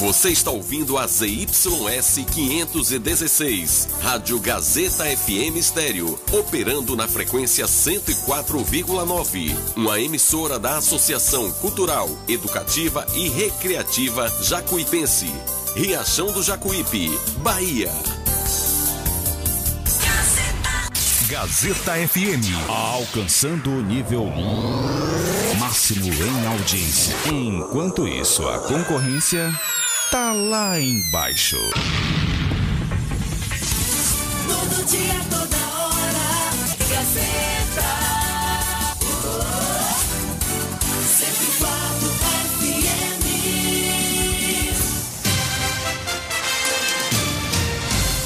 Você está ouvindo a ZYS 516, Rádio Gazeta FM Estéreo, operando na frequência 104,9. Uma emissora da Associação Cultural, Educativa e Recreativa Jacuipense. Riachão do Jacuípe, Bahia. Gazeta FM, alcançando o nível máximo em audiência. Enquanto isso, a concorrência tá lá embaixo. Todo dia, toda hora, Gazeta.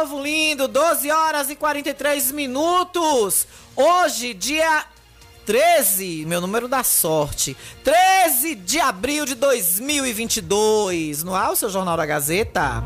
Povo lindo! 12 horas e 43 minutos. Hoje, dia 13, meu número da sorte. 13 de abril de 2022. No ar, o seu Jornal da Gazeta.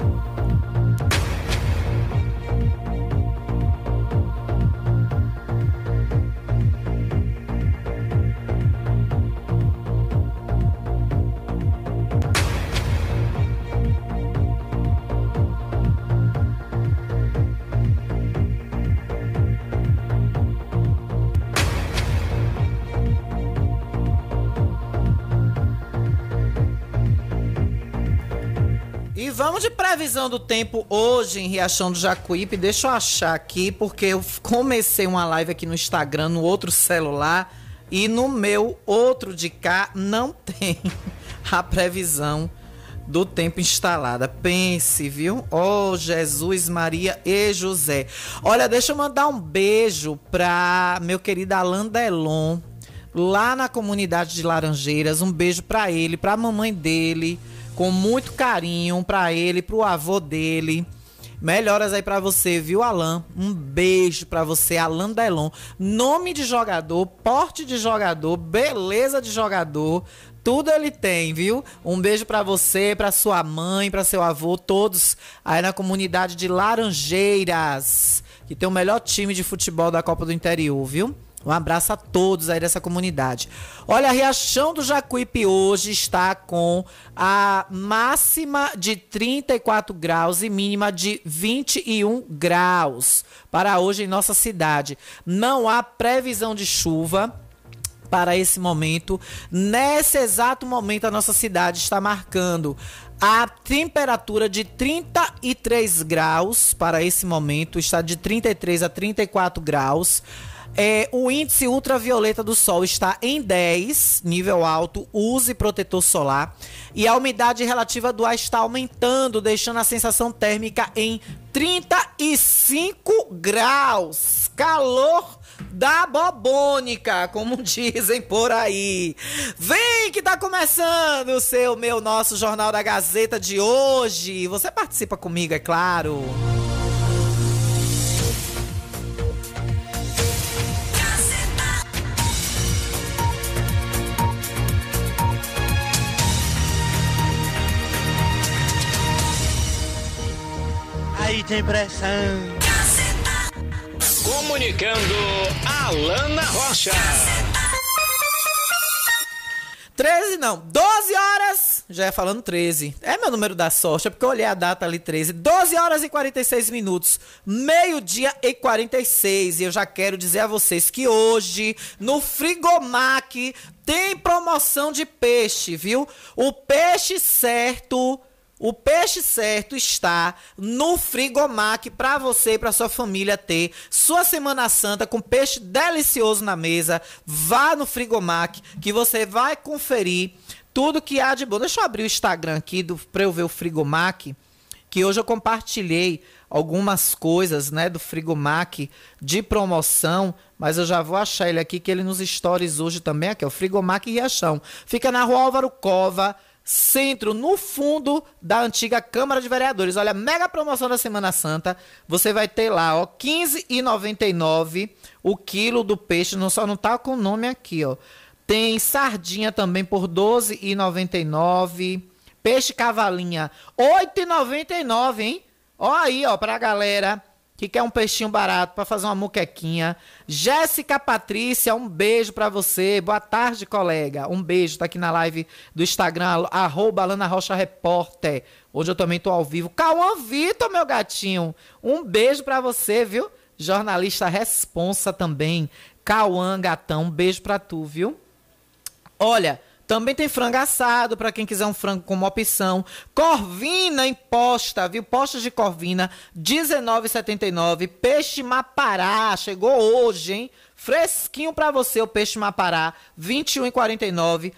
E vamos de previsão do tempo hoje em Riachão do Jacuípe. Deixa eu achar aqui, porque eu comecei uma live aqui no Instagram, no outro celular, e no meu outro de cá não tem a previsão do tempo instalada. Pense, viu? Oh, Jesus, Maria e José. Olha, deixa eu mandar um beijo pra meu querido Alain Delon, lá na comunidade de Laranjeiras. Um beijo pra ele, pra mamãe dele, com muito carinho pra ele, pro avô dele. Melhoras aí pra você, viu, Alan? Um beijo pra você, Alan Delon. Nome de jogador, porte de jogador, beleza de jogador, tudo ele tem, viu? Um beijo pra você, pra sua mãe, pra seu avô, todos aí na comunidade de Laranjeiras, que tem o melhor time de futebol da Copa do Interior, viu? Um abraço a todos aí dessa comunidade. Olha, a Riachão do Jacuípe hoje está com a máxima de 34 graus e mínima de 21 graus para hoje em nossa cidade. Não há previsão de chuva para esse momento. Nesse exato momento, a nossa cidade está marcando a temperatura de 33 graus para esse momento, está de 33 a 34 graus. É, o índice ultravioleta do sol está em 10, nível alto, use protetor solar. E a umidade relativa do ar está aumentando, deixando a sensação térmica em 35 graus. Calor da bobônica, como dizem por aí. Vem que tá começando o seu, meu, nosso Jornal da Gazeta de hoje. Você participa comigo, é claro. Aí tem pressão. Comunicando Alana Rocha. 13 não, 12 horas já ia falando 13. É meu número da sorte, é porque eu olhei a data ali 13. 12 horas e 46 minutos. Meio-dia e 46. E eu já quero dizer a vocês que hoje, no Frigomac, tem promoção de peixe, viu? O peixe certo. O peixe certo está no Frigomac para você e para sua família ter sua Semana Santa com peixe delicioso na mesa. Vá no Frigomac que você vai conferir tudo que há de bom. Deixa eu abrir o Instagram aqui para eu ver o Frigomac, que hoje eu compartilhei algumas coisas, né, do Frigomac de promoção, mas eu já vou achar ele aqui que ele nos stories hoje também aqui, é o Frigomac Riachão. Fica na Rua Álvaro Cova, centro, no fundo da antiga Câmara de Vereadores. Olha, mega promoção da Semana Santa. Você vai ter lá, ó, R$ 15,99 o quilo do peixe, não só não tá com o nome aqui, ó. Tem sardinha também por R$ 12,99. Peixe cavalinha, R$ 8,99, hein? Ó aí, ó, pra galera que quer um peixinho barato para fazer uma muquequinha. Jéssica Patrícia, um beijo para você. Boa tarde, colega. Um beijo, tá aqui na live do Instagram, arroba Lana Rocha Repórter. Hoje eu também tô ao vivo. Cauã Vitor, meu gatinho. Um beijo para você, viu? Jornalista responsa também. Cauã, gatão, um beijo pra tu, viu? Olha, também tem frango assado para quem quiser um frango como opção. Corvina imposta, viu? Postas de corvina, R$19,79. Peixe mapará, chegou hoje, hein? Fresquinho para você o peixe mapará, R$21,49.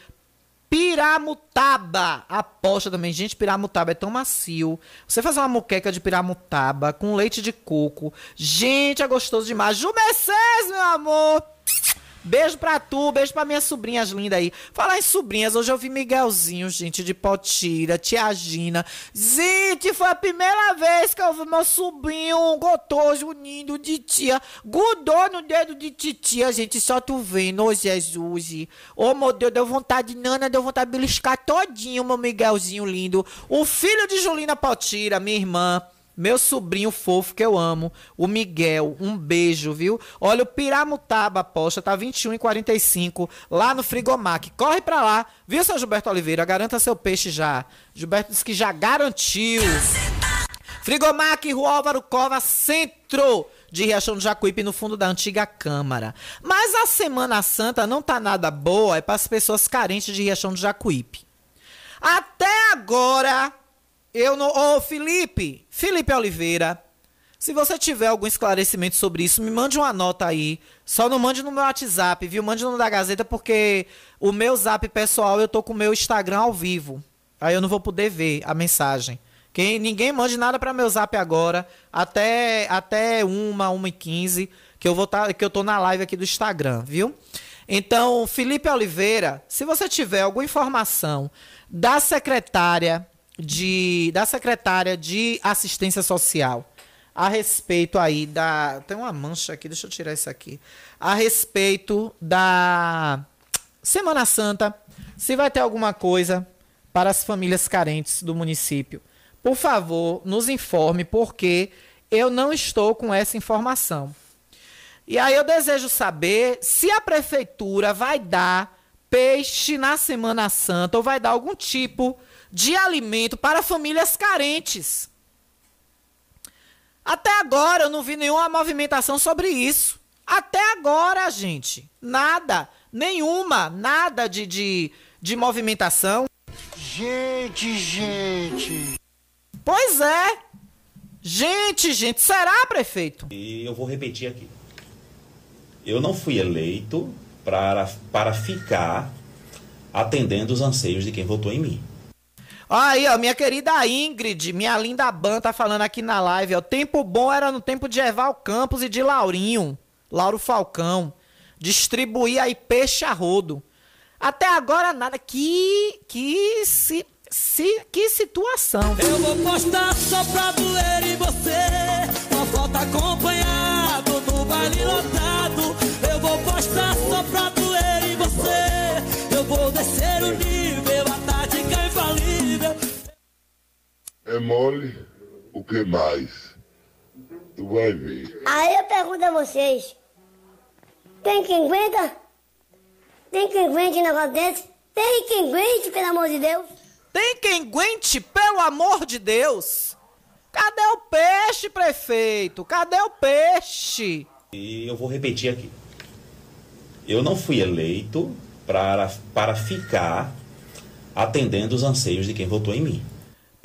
Piramutaba, aposta também. Gente, piramutaba é tão macio. Você faz uma moqueca de piramutaba com leite de coco. Gente, é gostoso demais. Ju Mercedes, meu amor. Beijo pra tu, beijo pra minhas sobrinhas lindas aí. Falar em sobrinhas, hoje eu vi Miguelzinho, gente, de Potira, Tia Gina. Gente, foi a primeira vez que eu vi meu sobrinho gotoso, lindo de tia. Gudou no dedo de titia, gente, só tu vendo, ô Jesus. Ô, meu Deus, deu vontade, Nana, deu vontade de beliscar todinho, meu Miguelzinho lindo. O filho de Julina Potira, minha irmã. Meu sobrinho fofo que eu amo, o Miguel, um beijo, viu? Olha, o Piramutaba aposta tá 21,45 lá no Frigomac. Corre pra lá, viu, seu Gilberto Oliveira? Garanta seu peixe já. Gilberto disse que já garantiu. Frigomac, Rua Álvaro Cova, centro de Riachão do Jacuípe, no fundo da antiga Câmara. Mas a Semana Santa não tá nada boa, é para as pessoas carentes de Riachão do Jacuípe. Até agora, eu não. Ô, Felipe! Felipe Oliveira. Se você tiver algum esclarecimento sobre isso, me mande uma nota aí. Só não mande no meu WhatsApp, viu? Mande no da Gazeta, porque o meu zap pessoal eu tô com o meu Instagram ao vivo. Aí eu não vou poder ver a mensagem. Quem, ninguém mande nada para meu zap agora, até, até uma, uma e quinze, que eu vou tá, que eu tô na live aqui do Instagram, viu? Então, Felipe Oliveira, se você tiver alguma informação da secretária de da secretária de assistência social a respeito aí da tem uma mancha aqui, deixa eu tirar isso aqui. A respeito da Semana Santa, se vai ter alguma coisa para as famílias carentes do município. Por favor, nos informe porque eu não estou com essa informação. E aí eu desejo saber se a prefeitura vai dar peixe na Semana Santa ou vai dar algum tipo de alimento para famílias carentes. Até agora eu não vi nenhuma movimentação sobre isso. Até agora, gente. Nada. Nenhuma. Nada de, de, de movimentação. Gente, gente. Pois é. Gente, gente. Será, prefeito? E eu vou repetir aqui. Eu não fui eleito para, para ficar atendendo os anseios de quem votou em mim. Aí, ó, minha querida Ingrid, minha linda Ban, tá falando aqui na live, ó. Tempo bom era no tempo de Eval Campos e de Laurinho, Lauro Falcão. Distribuir aí peixe a rodo. Até agora nada. Que. Que. Se, que situação. Eu vou postar só pra doer em você. Uma foto acompanhado no baile lotado. É mole? O que mais? Tu vai ver. Aí eu pergunto a vocês: tem quem aguenta? Tem quem aguente um negócio desse? Tem quem aguente, pelo amor de Deus? Tem quem aguente, pelo amor de Deus. Cadê o peixe, prefeito? Cadê o peixe? E eu vou repetir aqui. Eu não fui eleito para, para ficar atendendo os anseios de quem votou em mim.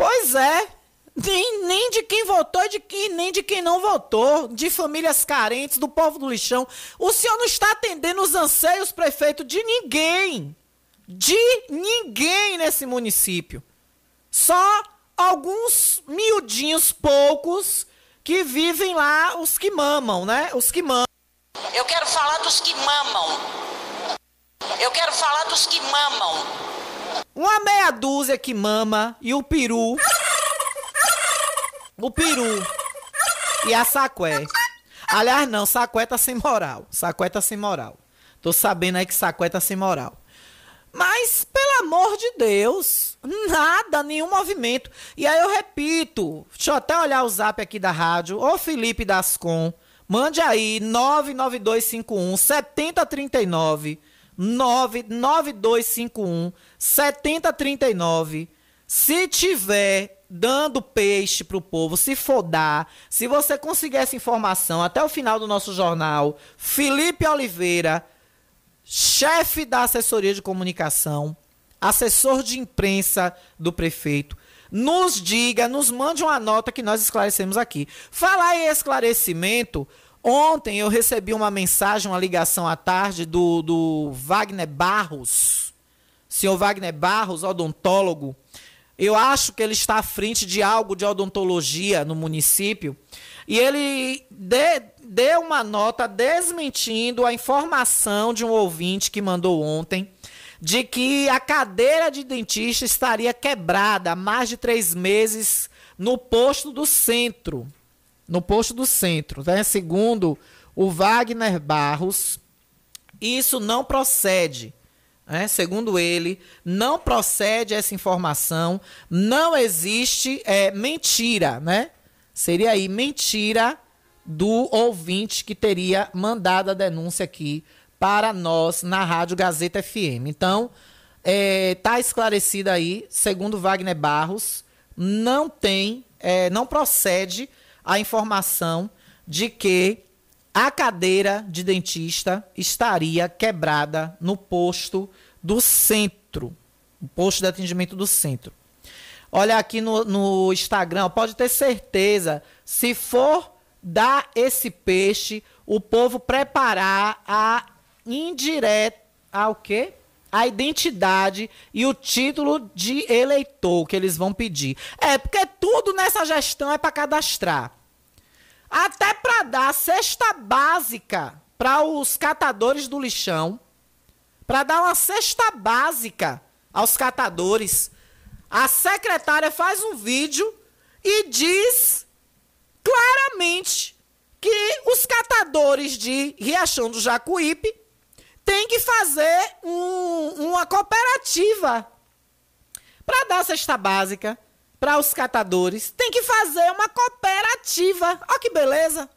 Pois é. Nem, nem de quem votou, de quem, nem de quem não votou, de famílias carentes, do povo do lixão. O senhor não está atendendo os anseios, prefeito, de ninguém. De ninguém nesse município. Só alguns miudinhos poucos que vivem lá, os que mamam, né? Os que mamam. Eu quero falar dos que mamam. Eu quero falar dos que mamam. Uma meia dúzia que mama e o peru. O peru. E a saqué. Aliás, não, saqué tá sem moral. Saqué tá sem moral. Tô sabendo aí que saqué tá sem moral. Mas, pelo amor de Deus, nada, nenhum movimento. E aí eu repito, deixa eu até olhar o zap aqui da rádio. Ô Felipe Dascon, mande aí 99251 7039. 99251 7039. Se tiver dando peixe pro povo, se for dar, se você conseguir essa informação até o final do nosso jornal, Felipe Oliveira, chefe da assessoria de comunicação, assessor de imprensa do prefeito, nos diga, nos mande uma nota que nós esclarecemos aqui. Falar em esclarecimento, ontem eu recebi uma mensagem, uma ligação à tarde do, do Wagner Barros, senhor Wagner Barros, odontólogo. Eu acho que ele está à frente de algo de odontologia no município. E ele de, deu uma nota desmentindo a informação de um ouvinte que mandou ontem de que a cadeira de dentista estaria quebrada há mais de três meses no posto do centro. No posto do centro. Né? Segundo o Wagner Barros, isso não procede. Né? Segundo ele, não procede essa informação, não existe é, mentira, né? Seria aí mentira do ouvinte que teria mandado a denúncia aqui para nós na Rádio Gazeta FM. Então, é, tá esclarecido aí, segundo Wagner Barros, não tem, é, não procede a informação de que a cadeira de dentista estaria quebrada no posto do centro, o posto de atendimento do centro. Olha aqui no, no Instagram, pode ter certeza, se for dar esse peixe, o povo preparar a indireta ao quê? A identidade e o título de eleitor que eles vão pedir. É, porque tudo nessa gestão é para cadastrar. Até para dar cesta básica para os catadores do lixão. Para dar uma cesta básica aos catadores. A secretária faz um vídeo e diz claramente que os catadores de Riachão do Jacuípe tem que fazer um, uma cooperativa para dar cesta básica para os catadores. Tem que fazer uma cooperativa. Olha que beleza.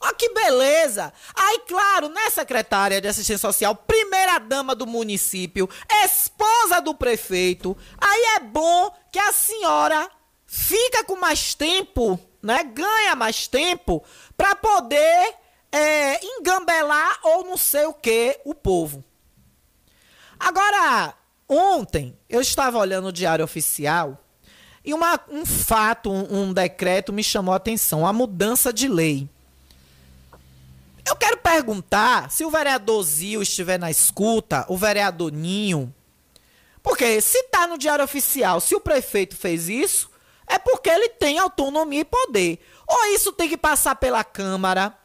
Olha que beleza! Aí, claro, né, secretária de assistência social, primeira dama do município, esposa do prefeito. Aí é bom que a senhora fica com mais tempo, né? Ganha mais tempo para poder é, engambelar ou não sei o que o povo. Agora, ontem eu estava olhando o Diário Oficial e uma, um fato, um, um decreto me chamou a atenção: a mudança de lei. Eu quero perguntar se o vereador Zio estiver na escuta, o vereador Ninho. Porque se está no Diário Oficial, se o prefeito fez isso, é porque ele tem autonomia e poder. Ou isso tem que passar pela Câmara,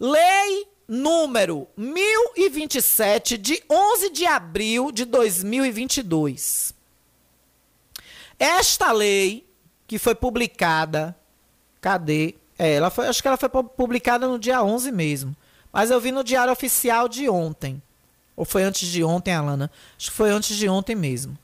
Lei número 1027 de 11 de abril de 2022. Esta lei que foi publicada, cadê? É, ela foi, acho que ela foi publicada no dia 11 mesmo. Mas eu vi no Diário Oficial de ontem. Ou foi antes de ontem, Alana? Acho que foi antes de ontem mesmo.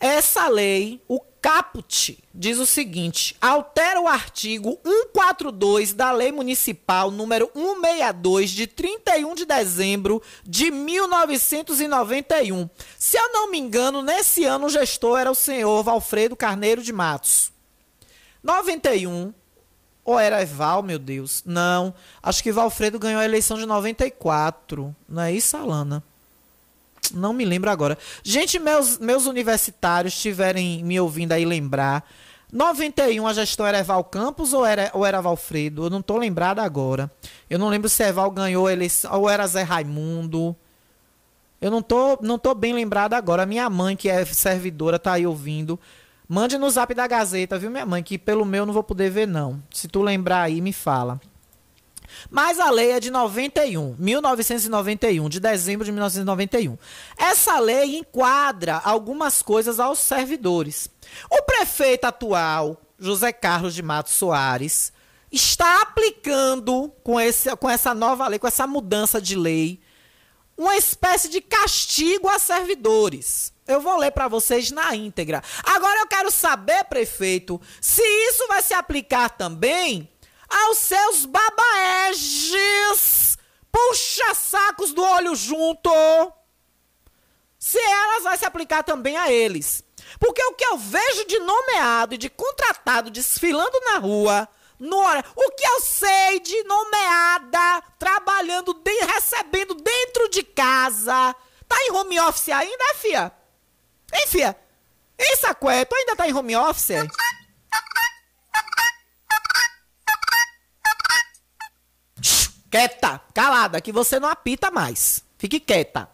Essa lei, o caput, diz o seguinte: altera o artigo 142 da Lei Municipal número 162 de 31 de dezembro de 1991. Se eu não me engano, nesse ano o gestor era o senhor Valfredo Carneiro de Matos. 91 ou era Eval, meu Deus? Não. Acho que Valfredo ganhou a eleição de 94. Não é isso, Alana? Não me lembro agora. Gente, meus, meus universitários estiverem me ouvindo aí lembrar. 91 a gestão era Eval Campos ou era, ou era Valfredo? Eu não tô lembrado agora. Eu não lembro se Eval ganhou eleição ou era Zé Raimundo. Eu não tô, não tô bem lembrado agora. Minha mãe, que é servidora, tá aí ouvindo. Mande no zap da Gazeta, viu, minha mãe? Que pelo meu não vou poder ver, não. Se tu lembrar aí, me fala. Mas a lei é de 91, 1991, de dezembro de 1991. Essa lei enquadra algumas coisas aos servidores. O prefeito atual, José Carlos de Matos Soares, está aplicando com, esse, com essa nova lei, com essa mudança de lei, uma espécie de castigo a servidores. Eu vou ler para vocês na íntegra. Agora eu quero saber, prefeito, se isso vai se aplicar também aos seus babaeges, puxa-sacos do olho junto. Se elas vai se aplicar também a eles. Porque o que eu vejo de nomeado e de contratado desfilando na rua, no hora, o que eu sei de nomeada, trabalhando, de, recebendo dentro de casa, tá em home office ainda, fia? Hein, fia? Hein, Sacué? Tu ainda tá em home office? Quieta, calada, que você não apita mais. Fique quieta.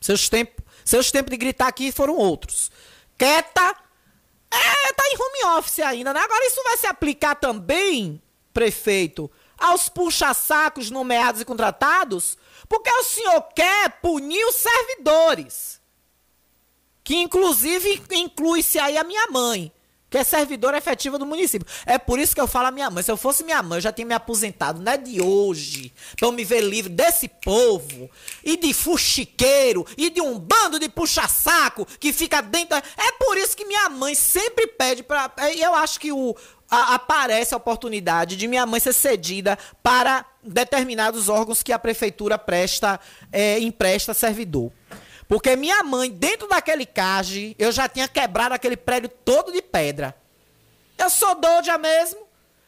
Seus tempos seus tempos de gritar aqui foram outros. Quieta. É, tá em home office ainda, né? Agora isso vai se aplicar também, prefeito, aos puxa-sacos nomeados e contratados? Porque o senhor quer punir os servidores que inclusive inclui-se aí a minha mãe, que é servidora efetiva do município. É por isso que eu falo a minha mãe. Se eu fosse minha mãe, eu já tinha me aposentado, não é de hoje, pra eu me ver livre desse povo, e de fuxiqueiro, e de um bando de puxa-saco que fica dentro. É por isso que minha mãe sempre pede pra. É, eu acho que o, a, aparece a oportunidade de minha mãe ser cedida para determinados órgãos que a prefeitura presta, é, empresta servidor. Porque minha mãe, dentro daquele cage, eu já tinha quebrado aquele prédio todo de pedra. Eu sou doida mesmo.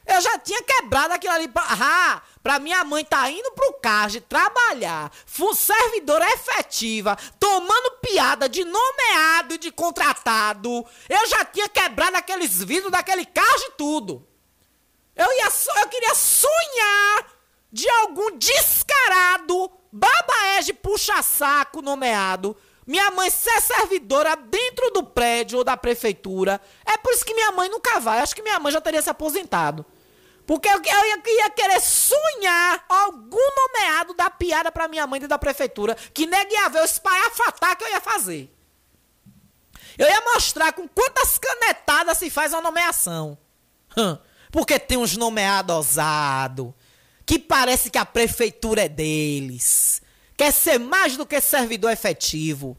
Eu já tinha quebrado aquilo ali. Ah, pra minha mãe tá indo pro cage trabalhar, servidora efetiva, tomando piada de nomeado e de contratado. Eu já tinha quebrado aqueles vidros daquele cage tudo. Eu, ia, eu queria sonhar de algum descarado babaege puxa-saco nomeado, minha mãe ser servidora dentro do prédio ou da prefeitura. É por isso que minha mãe nunca vai. Acho que minha mãe já teria se aposentado. Porque eu, eu, ia, querer sonhar algum nomeado dar piada pra minha mãe dentro da prefeitura. Que negue ia ver o espalhafatá que eu ia fazer. Eu ia mostrar com quantas canetadas se faz uma nomeação. Porque tem uns nomeados ousados que parece que a prefeitura é deles. Quer ser mais do que servidor efetivo.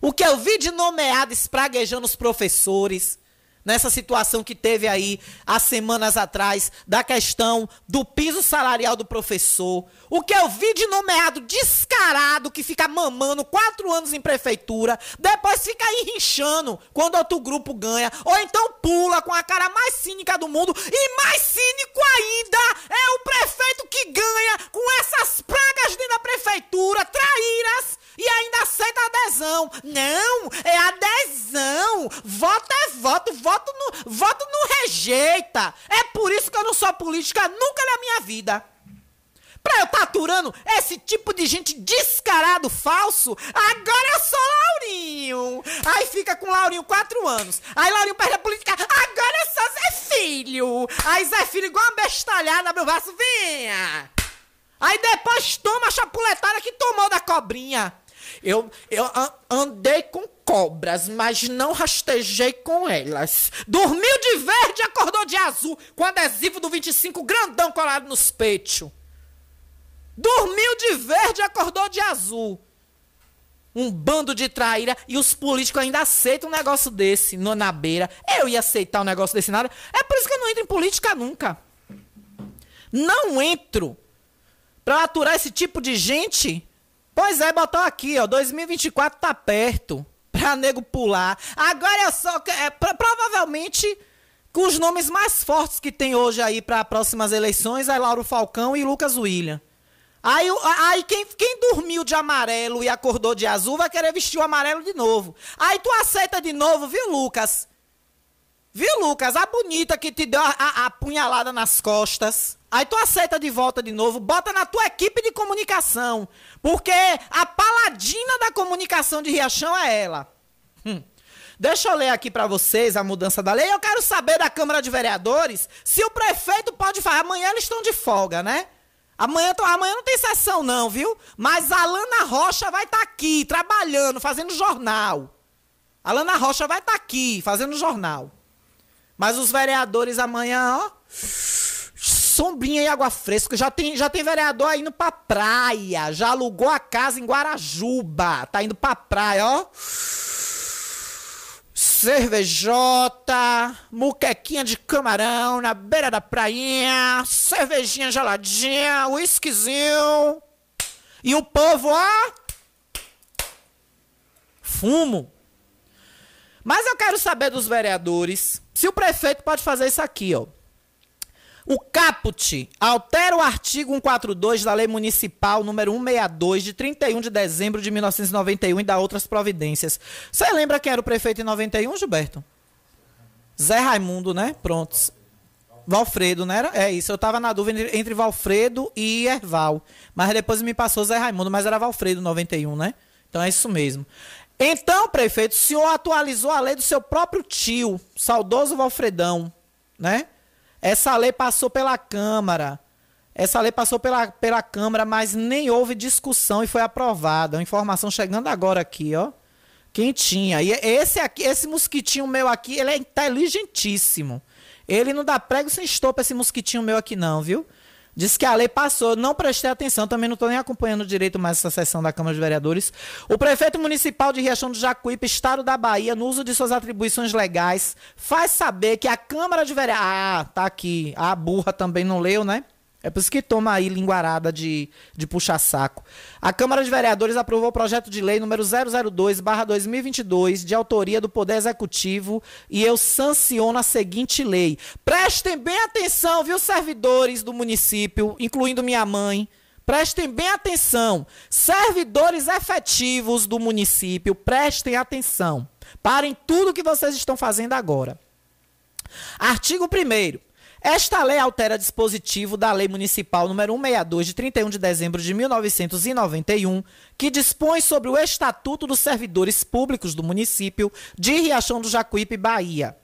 O que eu vi de nomeado espraguejando os professores, nessa situação que teve aí há semanas atrás da questão do piso salarial do professor. O que eu vi de nomeado descarado que fica mamando quatro anos em prefeitura, depois fica enrinchando quando outro grupo ganha, ou então pula com a cara mais cínica do mundo e mais cínico ainda é o prefeito que ganha com essas pragas dentro da prefeitura, traíras e ainda aceita adesão. Não, é adesão. Voto é voto, voto no, voto não rejeita. É por isso que eu não sou política nunca na minha vida. Pra eu estar aturando esse tipo de gente descarado, falso, agora eu sou Laurinho. Aí fica com Laurinho quatro anos. Aí Laurinho perde a política, agora eu sou Zé Filho. Aí Zé Filho igual uma bestalhada, meu braço, venha. Aí depois toma a chapuletada que tomou da cobrinha. Eu, eu andei com cobras, mas não rastejei com elas. Dormiu de verde acordou de azul, com adesivo do 25 grandão colado nos peitos. Dormiu de verde acordou de azul. Um bando de traíra e os políticos ainda aceitam um negócio desse no, na beira. Eu ia aceitar um negócio desse nada. É por isso que eu não entro em política nunca. Não entro pra aturar esse tipo de gente. Pois é, botou aqui, ó. 2024 tá perto. Pra nego pular. Agora eu só. É, provavelmente com os nomes mais fortes que tem hoje aí para próximas eleições é Lauro Falcão e Lucas William. Aí, aí quem, quem dormiu de amarelo e acordou de azul vai querer vestir o amarelo de novo. Aí tu aceita de novo, viu, Lucas? Viu, Lucas? A bonita que te deu a, a, a punhalada nas costas. Aí tu aceita de volta de novo, bota na tua equipe de comunicação. Porque a paladina da comunicação de Riachão é ela. Hum. Deixa eu ler aqui para vocês a mudança da lei. Eu quero saber da Câmara de Vereadores se o prefeito pode fazer. Amanhã eles estão de folga, né? Amanhã, amanhã não tem sessão, não, viu? Mas a Alana Rocha vai estar tá aqui, trabalhando, fazendo jornal. A Alana Rocha vai estar tá aqui, fazendo jornal. Mas os vereadores amanhã, ó. Sombrinha e água fresca. Já tem, já tem vereador indo pra praia. Já alugou a casa em Guarajuba. Tá indo pra praia, ó cervejota, muquequinha de camarão na beira da prainha, cervejinha geladinha, whiskyzinho. E o povo, ó. Fumo. Mas eu quero saber dos vereadores se o prefeito pode fazer isso aqui, ó. O caput altera o artigo 142 da Lei Municipal número 162 de 31 de dezembro de 1991 e dá outras providências. Você lembra quem era o prefeito em 91, Gilberto? Zé Raimundo, né? Pronto. Valfredo, né? É isso. Eu tava na dúvida entre Valfredo e Erval. Mas depois me passou Zé Raimundo, mas era Valfredo 91, né? Então é isso mesmo. Então, prefeito, o senhor atualizou a lei do seu próprio tio, saudoso Valfredão, né? Essa lei passou pela Câmara. Essa lei passou pela, pela Câmara, mas nem houve discussão e foi aprovada. A informação chegando agora aqui, ó. Quentinha. E esse aqui, esse mosquitinho meu aqui, ele é inteligentíssimo. Ele não dá prego sem estopa esse mosquitinho meu aqui não, viu? Diz que a lei passou, não prestei atenção, também não estou nem acompanhando direito mais essa sessão da Câmara de Vereadores. O prefeito municipal de Riachão do Jacuípe, Estado da Bahia, no uso de suas atribuições legais, faz saber que a Câmara de Vereadores. Ah, tá aqui. A burra também não leu, né? É por isso que toma aí linguarada de, de puxa-saco. A Câmara de Vereadores aprovou o projeto de lei número 002-2022, de autoria do Poder Executivo, e eu sanciono a seguinte lei. Prestem bem atenção, viu, servidores do município, incluindo minha mãe. Prestem bem atenção. Servidores efetivos do município, prestem atenção. Parem tudo que vocês estão fazendo agora. Artigo 1 esta lei altera dispositivo da Lei Municipal número 162 de 31 de dezembro de 1991, que dispõe sobre o Estatuto dos Servidores Públicos do município de Riachão do Jacuípe, Bahia.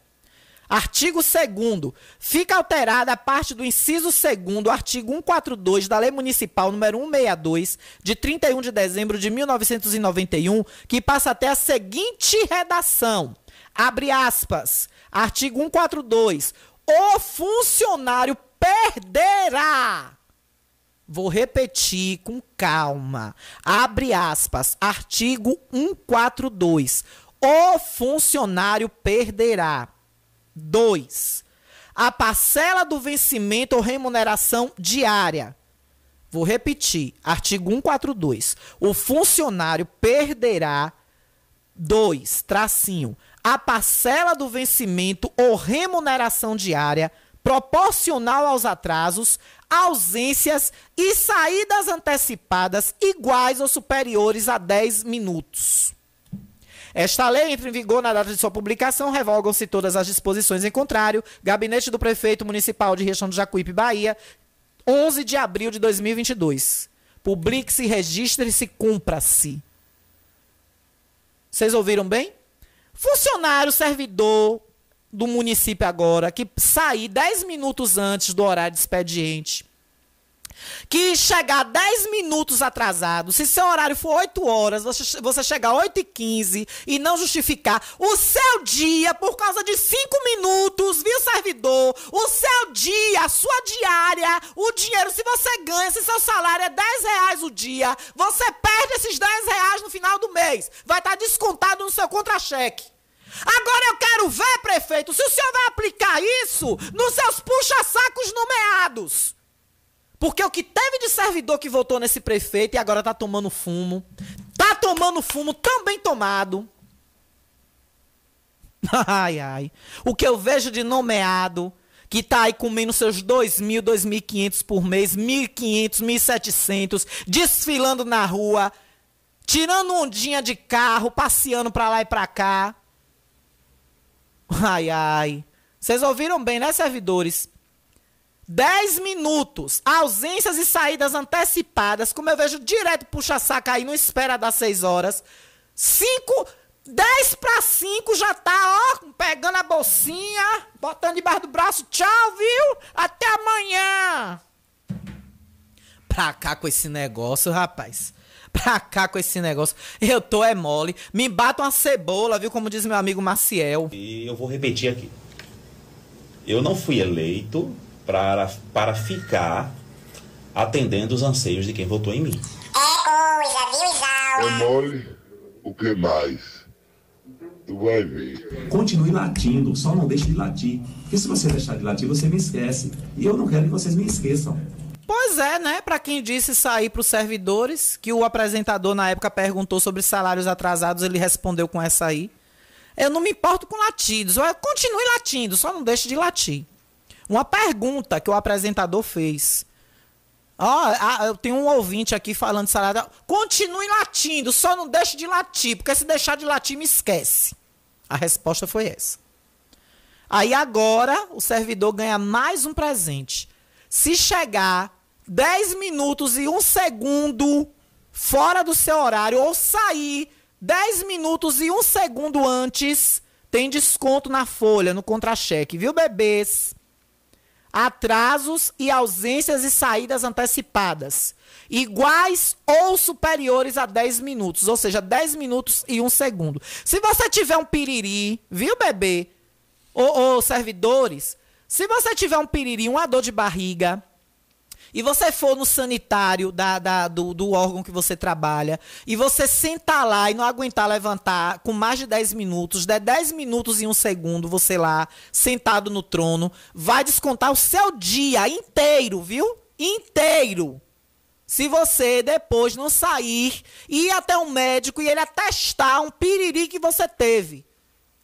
Artigo 2 Fica alterada a parte do inciso 2 do artigo 142 da Lei Municipal número 162 de 31 de dezembro de 1991, que passa até a seguinte redação: Abre aspas. Artigo 142 o funcionário perderá. Vou repetir com calma. Abre aspas. Artigo 142. O funcionário perderá. 2. A parcela do vencimento ou remuneração diária. Vou repetir. Artigo 142. O funcionário perderá. 2. Tracinho a parcela do vencimento ou remuneração diária proporcional aos atrasos, ausências e saídas antecipadas iguais ou superiores a 10 minutos. Esta lei entra em vigor na data de sua publicação, revogam-se todas as disposições em contrário. Gabinete do Prefeito Municipal de Riachão do Jacuípe, Bahia, 11 de abril de 2022. Publique-se, registre-se, cumpra-se. Vocês ouviram bem? Funcionário, servidor do município agora, que sair 10 minutos antes do horário de expediente, que chegar 10 minutos atrasado, se seu horário for 8 horas, você, você chegar 8 e 15 e não justificar o seu dia por causa de 5 minutos, viu, servidor? O seu dia, a sua diária, o dinheiro, se você ganha, se seu salário é 10 reais o dia, você perde esses 10 reais no final do mês. Vai estar descontado no seu contra-cheque. Agora eu quero ver, prefeito, se o senhor vai aplicar isso nos seus puxa-sacos nomeados. Porque o que teve de servidor que votou nesse prefeito e agora tá tomando fumo, tá tomando fumo também tomado. Ai, ai. O que eu vejo de nomeado, que tá aí comendo seus 2 mil, 2.500 por mês, 1.500, 1.700, desfilando na rua, tirando ondinha de carro, passeando pra lá e pra cá. Ai, ai. Vocês ouviram bem, né, servidores? 10 minutos, ausências e saídas antecipadas, como eu vejo direto puxa-saca aí, não espera das 6 horas. 5, 10 para 5 já tá, ó, pegando a bolsinha, botando debaixo do braço. Tchau, viu? Até amanhã. Pra cá com esse negócio, rapaz. Pra cá com esse negócio. Eu tô é mole. Me bata uma cebola, viu? Como diz meu amigo Maciel. E eu vou repetir aqui. Eu não fui eleito para, para ficar atendendo os anseios de quem votou em mim. É coisa, viu, Isaura? É mole? O que mais? Tu vai ver. Continue latindo, só não deixe de latir. Porque se você deixar de latir, você me esquece. E eu não quero que vocês me esqueçam. Pois é, né? Para quem disse sair para os servidores, que o apresentador na época perguntou sobre salários atrasados, ele respondeu com essa aí. Eu não me importo com latidos. Eu continue latindo, só não deixe de latir. Uma pergunta que o apresentador fez. Ó, oh, eu tenho um ouvinte aqui falando salário. Continue latindo, só não deixe de latir, porque se deixar de latir, me esquece. A resposta foi essa. Aí agora o servidor ganha mais um presente. Se chegar 10 minutos e um segundo fora do seu horário ou sair 10 minutos e um segundo antes, tem desconto na folha, no contra-cheque, viu, bebês? Atrasos e ausências e saídas antecipadas, iguais ou superiores a 10 minutos, ou seja, 10 minutos e 1 segundo. Se você tiver um piriri, viu, bebê? Ou, ou servidores, se você tiver um piriri, uma dor de barriga, e você for no sanitário da, da, do, do, órgão que você trabalha, e você sentar lá e não aguentar levantar com mais de 10 minutos, der 10 minutos e um segundo, você lá, sentado no trono, vai descontar o seu dia inteiro, viu? Inteiro. Se você depois não sair, ir até um médico e ele atestar um piriri que você teve.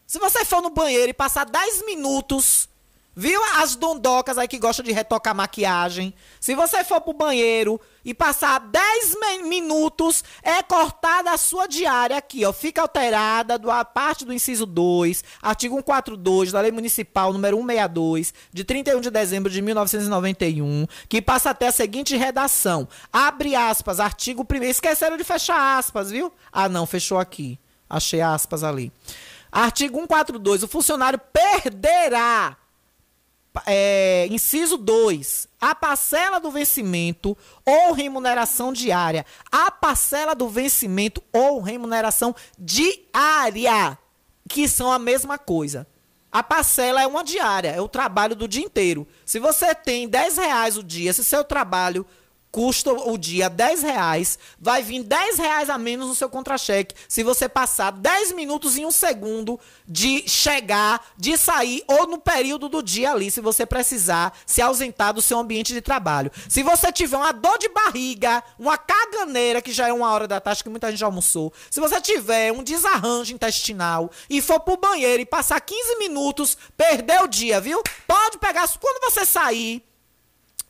Se você for no banheiro e passar 10 minutos Viu as dondocas aí que gostam de retocar maquiagem? Se você for pro banheiro e passar 10 minutos, é cortada a sua diária aqui, ó. Fica alterada do, a parte do inciso 2, artigo 142 da Lei Municipal número 162, de 31 de dezembro de 1991, que passa até a seguinte redação. Abre aspas, artigo 1 Esqueceram de fechar aspas, viu? Ah, não, fechou aqui. Achei aspas ali. Artigo 142. O funcionário perderá é, inciso 2, a parcela do vencimento ou remuneração diária. A parcela do vencimento ou remuneração diária, que são a mesma coisa. A parcela é uma diária, é o trabalho do dia inteiro. Se você tem 10 reais o dia, se seu trabalho custa o dia 10 reais, vai vir 10 reais a menos no seu contra-cheque se você passar 10 minutos em um segundo de chegar, de sair ou no período do dia ali, se você precisar se ausentar do seu ambiente de trabalho. Se você tiver uma dor de barriga, uma caganeira, que já é uma hora da tarde, que muita gente já almoçou, se você tiver um desarranjo intestinal e for pro banheiro e passar 15 minutos, perdeu o dia, viu? Pode pegar, quando você sair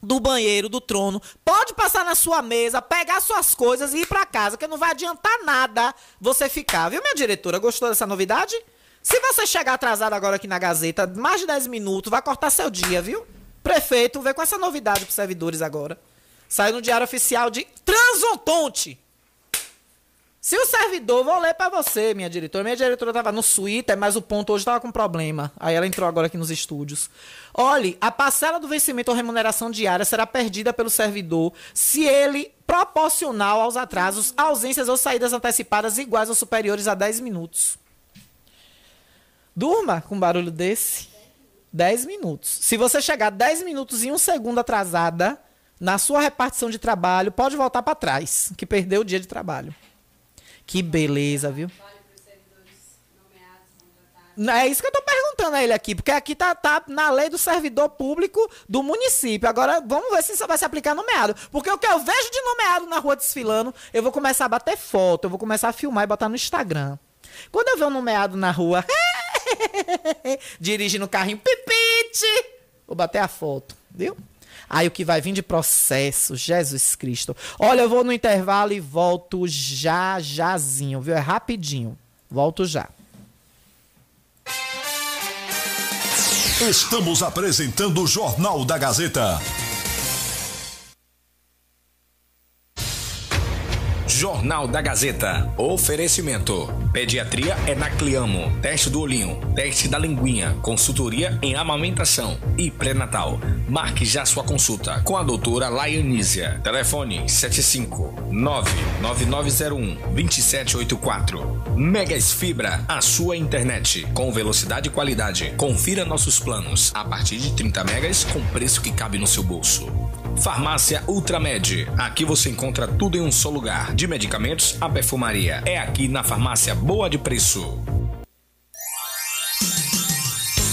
do banheiro, do trono, pode passar na sua mesa, pegar suas coisas e ir para casa, que não vai adiantar nada você ficar. Viu, minha diretora? Gostou dessa novidade? Se você chegar atrasado agora aqui na Gazeta, mais de 10 minutos, vai cortar seu dia, viu? Prefeito, vê com essa novidade pros servidores agora. Saiu no Diário Oficial de Transontonte. Se o servidor, vou ler pra você, minha diretora. Minha diretora tava no Twitter, mas o ponto hoje tava com problema. Aí ela entrou agora aqui nos estúdios. Olhe, a parcela do vencimento ou remuneração diária será perdida pelo servidor se ele proporcional aos atrasos, ausências ou saídas antecipadas iguais ou superiores a 10 minutos. Durma com um barulho desse. 10 minutos. Se você chegar 10 minutos e um segundo atrasada na sua repartição de trabalho, pode voltar para trás, que perdeu o dia de trabalho. Que beleza, viu? É isso que eu tô perguntando a ele aqui, porque aqui tá, tá na lei do servidor público do município. Agora, vamos ver se isso vai se aplicar nomeado. Porque o que eu vejo de nomeado na rua desfilando, eu vou começar a bater foto, eu vou começar a filmar e botar no Instagram. Quando eu ver um nomeado na rua, dirigindo o carrinho, pipite, vou bater a foto, viu? Aí o que vai vir de processo, Jesus Cristo. Olha, eu vou no intervalo e volto já, jazinho, viu? É rapidinho. Volto já. Estamos apresentando o Jornal da Gazeta. Jornal da Gazeta. Oferecimento. Pediatria é na Cliamo. Teste do olhinho. Teste da linguinha. Consultoria em amamentação e pré-natal. Marque já sua consulta com a doutora Laianísia. Telefone 75999012784. Megas Fibra, a sua internet com velocidade e qualidade. Confira nossos planos a partir de 30 megas com preço que cabe no seu bolso. Farmácia Ultramed. Aqui você encontra tudo em um só lugar, de medicamentos a perfumaria. É aqui na Farmácia Boa de Preço.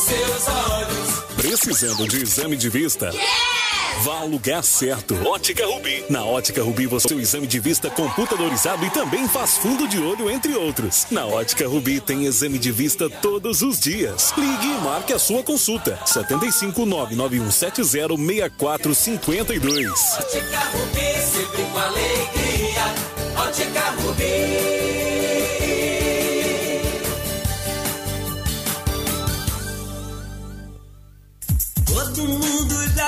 seus olhos. Precisando de exame de vista? Vá ao lugar certo. Ótica Rubi. Na Ótica Rubi você tem o exame de vista computadorizado e também faz fundo de olho, entre outros. Na Ótica Rubi tem exame de vista todos os dias. Ligue e marque a sua consulta. 75 99170 6452. Ótica Rubi, sempre com alegria. Ótica Rubi.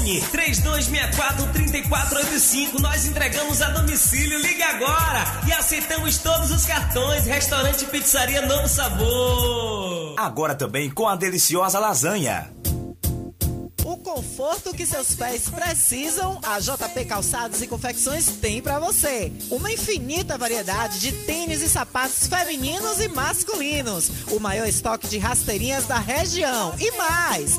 Fone 3264-3485. Nós entregamos a domicílio. Ligue agora e aceitamos todos os cartões. Restaurante Pizzaria Novo Sabor. Agora também com a deliciosa lasanha. O conforto que seus pés precisam, a JP Calçados e Confecções tem para você. Uma infinita variedade de tênis e sapatos femininos e masculinos. O maior estoque de rasteirinhas da região. E mais,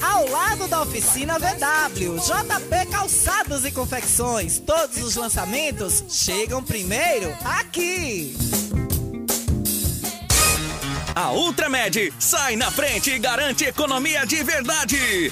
ao lado da oficina VW. JP Calçados e Confecções. Todos os lançamentos chegam primeiro aqui. A Ultramed sai na frente e garante economia de verdade.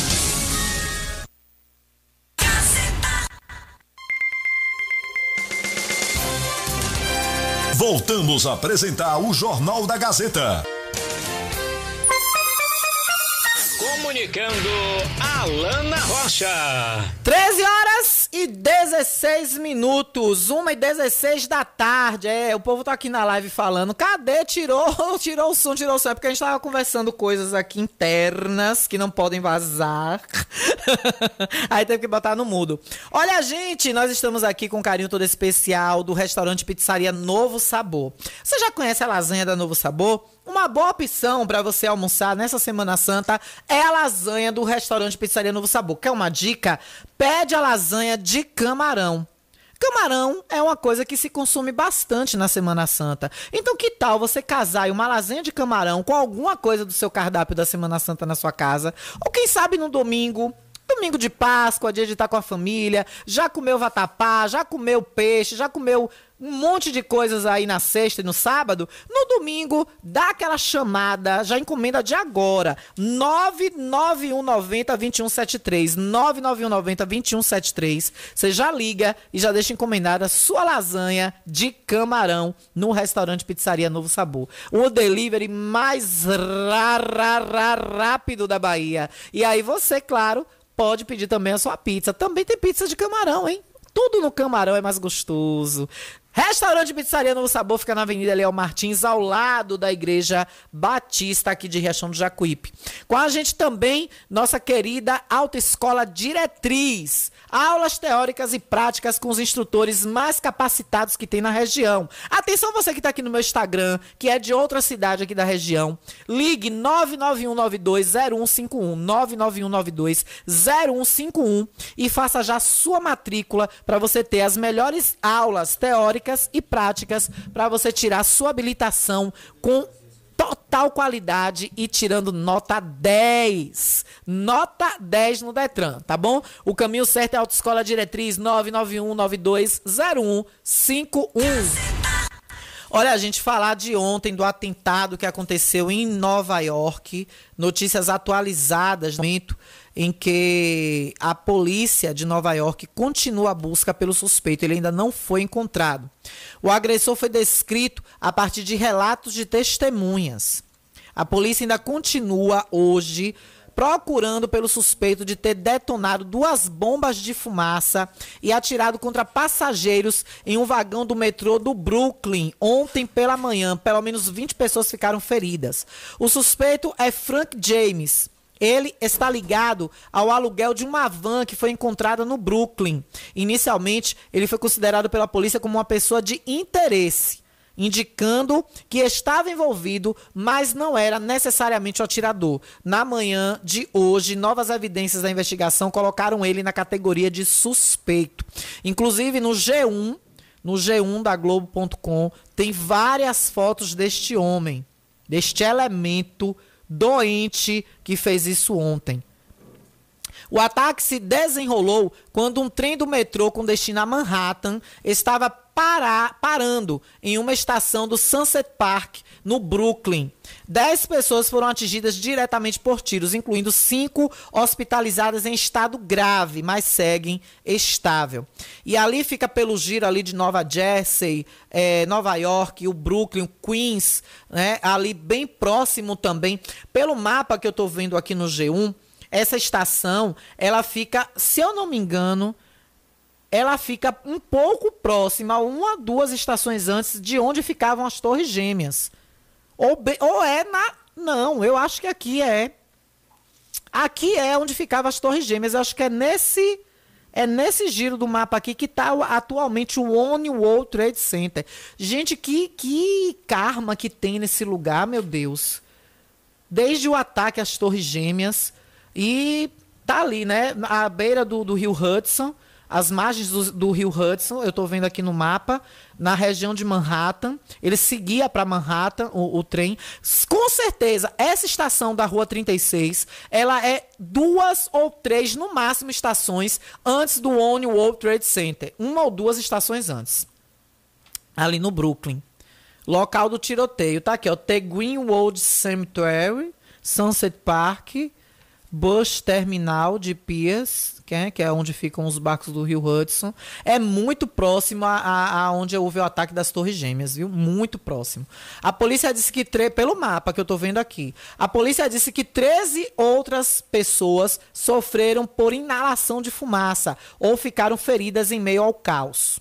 Voltamos a apresentar o Jornal da Gazeta. Comunicando Alana Rocha. 13 horas e 16 minutos, 1 e 16 da tarde. É, o povo tá aqui na live falando. Cadê? Tirou, tirou o som, tirou o som. É porque a gente tava conversando coisas aqui internas que não podem vazar. Aí teve que botar no mudo. Olha, gente, nós estamos aqui com um carinho todo especial do restaurante Pizzaria Novo Sabor. Você já conhece a lasanha da Novo Sabor? Uma boa opção para você almoçar nessa Semana Santa é a lasanha do restaurante Pizzaria Novo Sabor. Quer uma dica? Pede a lasanha de camarão. Camarão é uma coisa que se consome bastante na Semana Santa. Então, que tal você casar uma lasanha de camarão com alguma coisa do seu cardápio da Semana Santa na sua casa? Ou quem sabe no domingo Domingo de Páscoa, dia de estar com a família, já comeu vatapá, já comeu peixe, já comeu um monte de coisas aí na sexta e no sábado. No domingo, dá aquela chamada, já encomenda de agora. 99190 2173. 99190 2173. Você já liga e já deixa encomendada sua lasanha de camarão no restaurante Pizzaria Novo Sabor. O delivery mais rápido da Bahia. E aí você, claro, pode pedir também a sua pizza. Também tem pizza de camarão, hein? Tudo no camarão é mais gostoso. Restaurante Pizzaria Novo Sabor fica na Avenida Leal Martins, ao lado da Igreja Batista, aqui de Riachão do Jacuípe. Com a gente também, nossa querida Autoescola Diretriz. Aulas teóricas e práticas com os instrutores mais capacitados que tem na região. Atenção você que está aqui no meu Instagram, que é de outra cidade aqui da região. Ligue 991920151, 991920151 e faça já sua matrícula para você ter as melhores aulas teóricas e práticas para você tirar sua habilitação com total qualidade e tirando nota 10. Nota 10 no Detran, tá bom? O caminho certo é a Autoescola Diretriz 991920151. Olha, a gente falar de ontem do atentado que aconteceu em Nova York, notícias atualizadas no momento em que a polícia de Nova York continua a busca pelo suspeito. Ele ainda não foi encontrado. O agressor foi descrito a partir de relatos de testemunhas. A polícia ainda continua hoje procurando pelo suspeito de ter detonado duas bombas de fumaça e atirado contra passageiros em um vagão do metrô do Brooklyn ontem pela manhã. Pelo menos 20 pessoas ficaram feridas. O suspeito é Frank James. Ele está ligado ao aluguel de uma van que foi encontrada no Brooklyn. Inicialmente, ele foi considerado pela polícia como uma pessoa de interesse indicando que estava envolvido, mas não era necessariamente o atirador. Na manhã de hoje, novas evidências da investigação colocaram ele na categoria de suspeito. Inclusive no G1, no G1 da Globo.com, tem várias fotos deste homem, deste elemento doente que fez isso ontem. O ataque se desenrolou quando um trem do metrô com destino a Manhattan estava parar, parando em uma estação do Sunset Park, no Brooklyn. Dez pessoas foram atingidas diretamente por tiros, incluindo cinco hospitalizadas em estado grave, mas seguem estável. E ali fica pelo giro ali de Nova Jersey, é, Nova York, o Brooklyn, o Queens, né, ali bem próximo também. Pelo mapa que eu estou vendo aqui no G1, essa estação, ela fica, se eu não me engano, ela fica um pouco próxima, uma duas estações antes de onde ficavam as Torres Gêmeas. Ou, ou é na. Não, eu acho que aqui é. Aqui é onde ficavam as Torres Gêmeas. Eu acho que é nesse. É nesse giro do mapa aqui que está atualmente o One World Trade Center. Gente, que, que karma que tem nesse lugar, meu Deus. Desde o ataque às Torres Gêmeas, E tá ali, né? À beira do, do rio Hudson, as margens do, do, rio Hudson, eu estou vendo aqui no mapa, na região de Manhattan. Ele seguia para Manhattan o, o, trem. Com certeza, essa estação da Rua 36, ela é duas ou três, no máximo, estações antes do One World Trade Center. Uma ou duas estações antes. Ali no Brooklyn. Local do tiroteio. Tá aqui, ó. The Greenwood Cemetery, Sunset Park, Bush Terminal de Piers, que é, onde ficam os barcos do Rio Hudson. É muito próximo a, a, a, onde houve o ataque das Torres Gêmeas, viu? Muito próximo. A polícia disse que, pelo mapa que eu estou vendo aqui, a polícia disse que 13 outras pessoas sofreram por inalação de fumaça ou ficaram feridas em meio ao caos.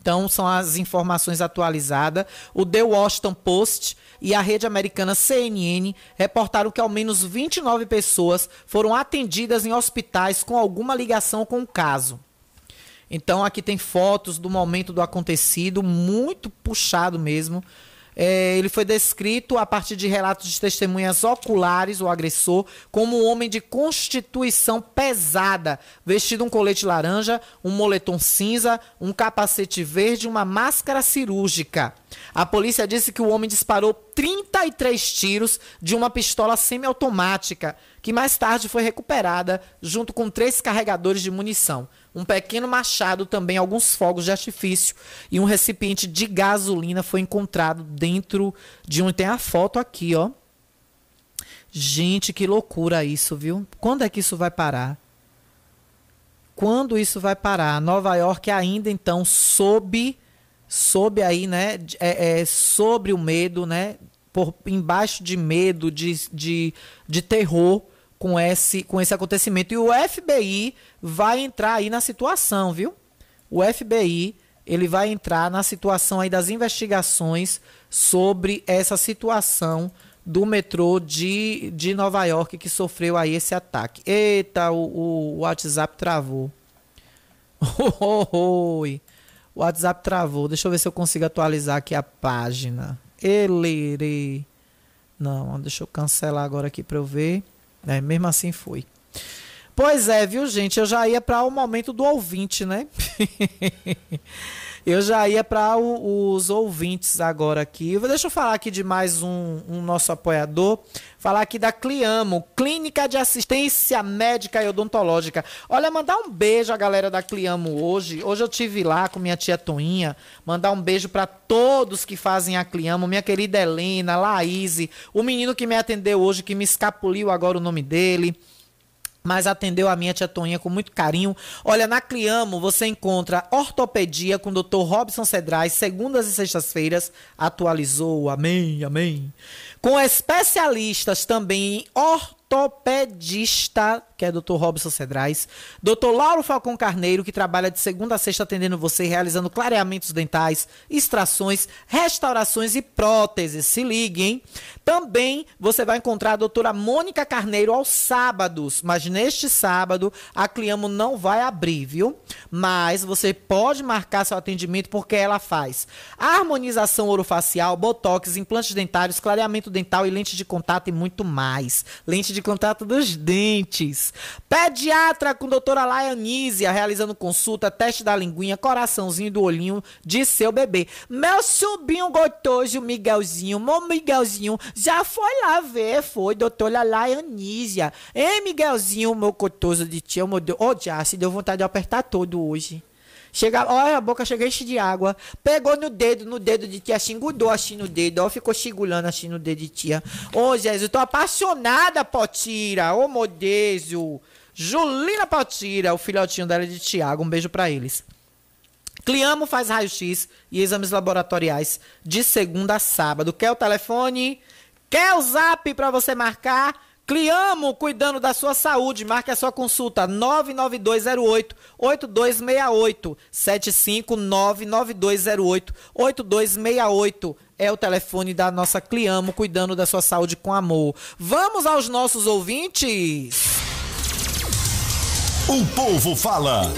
Então, são as informações atualizadas. O The Washington Post e a rede americana CNN reportaram que ao menos 29 pessoas foram atendidas em hospitais com alguma ligação com o caso. Então, aqui tem fotos do momento do acontecido, muito puxado mesmo. É, ele foi descrito a partir de relatos de testemunhas oculares, o agressor, como um homem de constituição pesada, vestido um colete laranja, um moletom cinza, um capacete verde e uma máscara cirúrgica. A polícia disse que o homem disparou 33 tiros de uma pistola semiautomática, que mais tarde foi recuperada junto com três carregadores de munição um pequeno machado, também alguns fogos de artifício e um recipiente de gasolina foi encontrado dentro de um. Tem a foto aqui, ó. Gente, que loucura isso, viu? Quando é que isso vai parar? Quando isso vai parar? Nova York ainda então sob, sob aí, né? É, é, sobre o medo, né? Por embaixo de medo, de, de, de terror com esse, com esse acontecimento. E o FBI vai entrar aí na situação, viu? O FBI ele vai entrar na situação aí das investigações sobre essa situação do metrô de, de Nova York que sofreu aí esse ataque. Eita, o, o WhatsApp travou. Oi. O WhatsApp travou. Deixa eu ver se eu consigo atualizar aqui a página. Elere. Não, deixa eu cancelar agora aqui para eu ver. É, mesmo assim foi. Pois é, viu, gente? Eu já ia para o momento do ouvinte, né? eu já ia para os ouvintes agora aqui. Deixa eu falar aqui de mais um, um, nosso apoiador. Falar aqui da Cliamo, Clínica de Assistência Médica e Odontológica. Olha, mandar um beijo à galera da Cliamo hoje. Hoje eu tive lá com minha tia Toinha. Mandar um beijo para todos que fazem a Cliamo. Minha querida Helena, Laís, o menino que me atendeu hoje, que me escapuliu agora o nome dele mas atendeu a minha tia Toninha com muito carinho. Olha, na Cliamo você encontra ortopedia com o Dr. Robson Cedrais, segundas e sextas-feiras. Atualizou, amém, amém. Com especialistas também em ortopedia ortopedista, que é Dr. Robson Cedrais, Dr. Lauro Falcão Carneiro, que trabalha de segunda a sexta atendendo você, realizando clareamentos dentais, extrações, restaurações e próteses. Se ligue, hein? Também você vai encontrar a doutora Mônica Carneiro aos sábados, mas neste sábado a Cliamo não vai abrir, viu? Mas você pode marcar seu atendimento porque ela faz harmonização orofacial, botox, implantes dentários, clareamento dental e lente de contato e muito mais. Lente de de contato dos dentes. Pediatra com doutora Laianísia, realizando consulta, teste da linguinha, coraçãozinho do olhinho de seu bebê. Meu sobrinho gostoso, Miguelzinho, meu Miguelzinho, já foi lá ver, foi, doutora Laianísia. Ei, Miguelzinho, meu gostoso de tia, meu Deus. Ô, oh, já, se deu vontade de apertar todo hoje. Chega, olha, a boca chega enche de água. Pegou no dedo, no dedo de tia, grudou assim no dedo, ó, ficou segurando assim no dedo de tia. Ô, Jesus, tô apaixonada, Potira. Ô, Modésio. Julina Potira, o filhotinho dela de Tiago. Um beijo para eles. Cliamo faz raio-x e exames laboratoriais de segunda a sábado. Quer o telefone? Quer o zap para você marcar? Cliamo, cuidando da sua saúde. Marque a sua consulta 99208 8268 7599208 8268 é o telefone da nossa Cliamo, cuidando da sua saúde com amor. Vamos aos nossos ouvintes. O povo fala.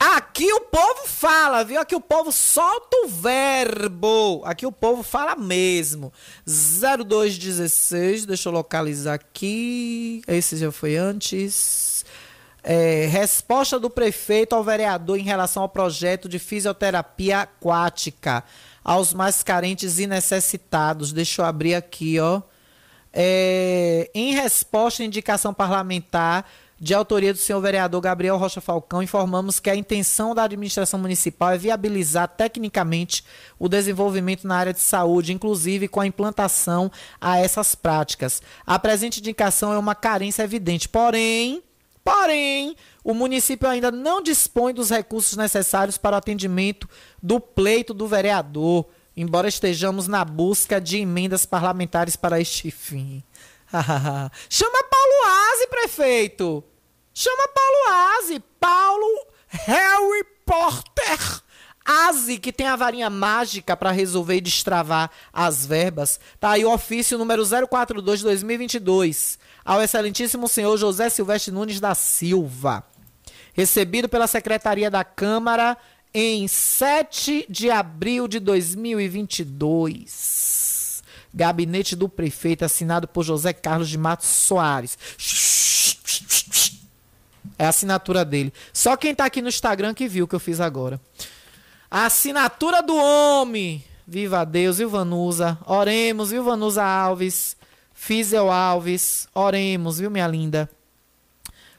Aqui o povo fala, viu? Aqui o povo solta o verbo. Aqui o povo fala mesmo. 0216, deixa eu localizar aqui. Esse já foi antes. É, resposta do prefeito ao vereador em relação ao projeto de fisioterapia aquática aos mais carentes e necessitados. Deixa eu abrir aqui, ó. É, em resposta à indicação parlamentar de autoria do senhor vereador Gabriel Rocha Falcão, informamos que a intenção da administração municipal é viabilizar tecnicamente o desenvolvimento na área de saúde, inclusive com a implantação a essas práticas. A presente indicação é uma carência evidente, porém, porém, o município ainda não dispõe dos recursos necessários para o atendimento do pleito do vereador, embora estejamos na busca de emendas parlamentares para este fim. Chama Paulo Aze, prefeito! Chama Paulo Aze. Paulo Harry Potter. Aze, que tem a varinha mágica para resolver e destravar as verbas. Tá aí o ofício número 042 de 2022 ao excelentíssimo senhor José Silvestre Nunes da Silva. Recebido pela Secretaria da Câmara em 7 de abril de 2022. Gabinete do prefeito, assinado por José Carlos de Matos Soares. É a assinatura dele. Só quem tá aqui no Instagram que viu o que eu fiz agora. A assinatura do homem. Viva Deus, viu, Vanusa? Oremos, viu, Vanusa Alves? Fizel Alves. Oremos, viu, minha linda?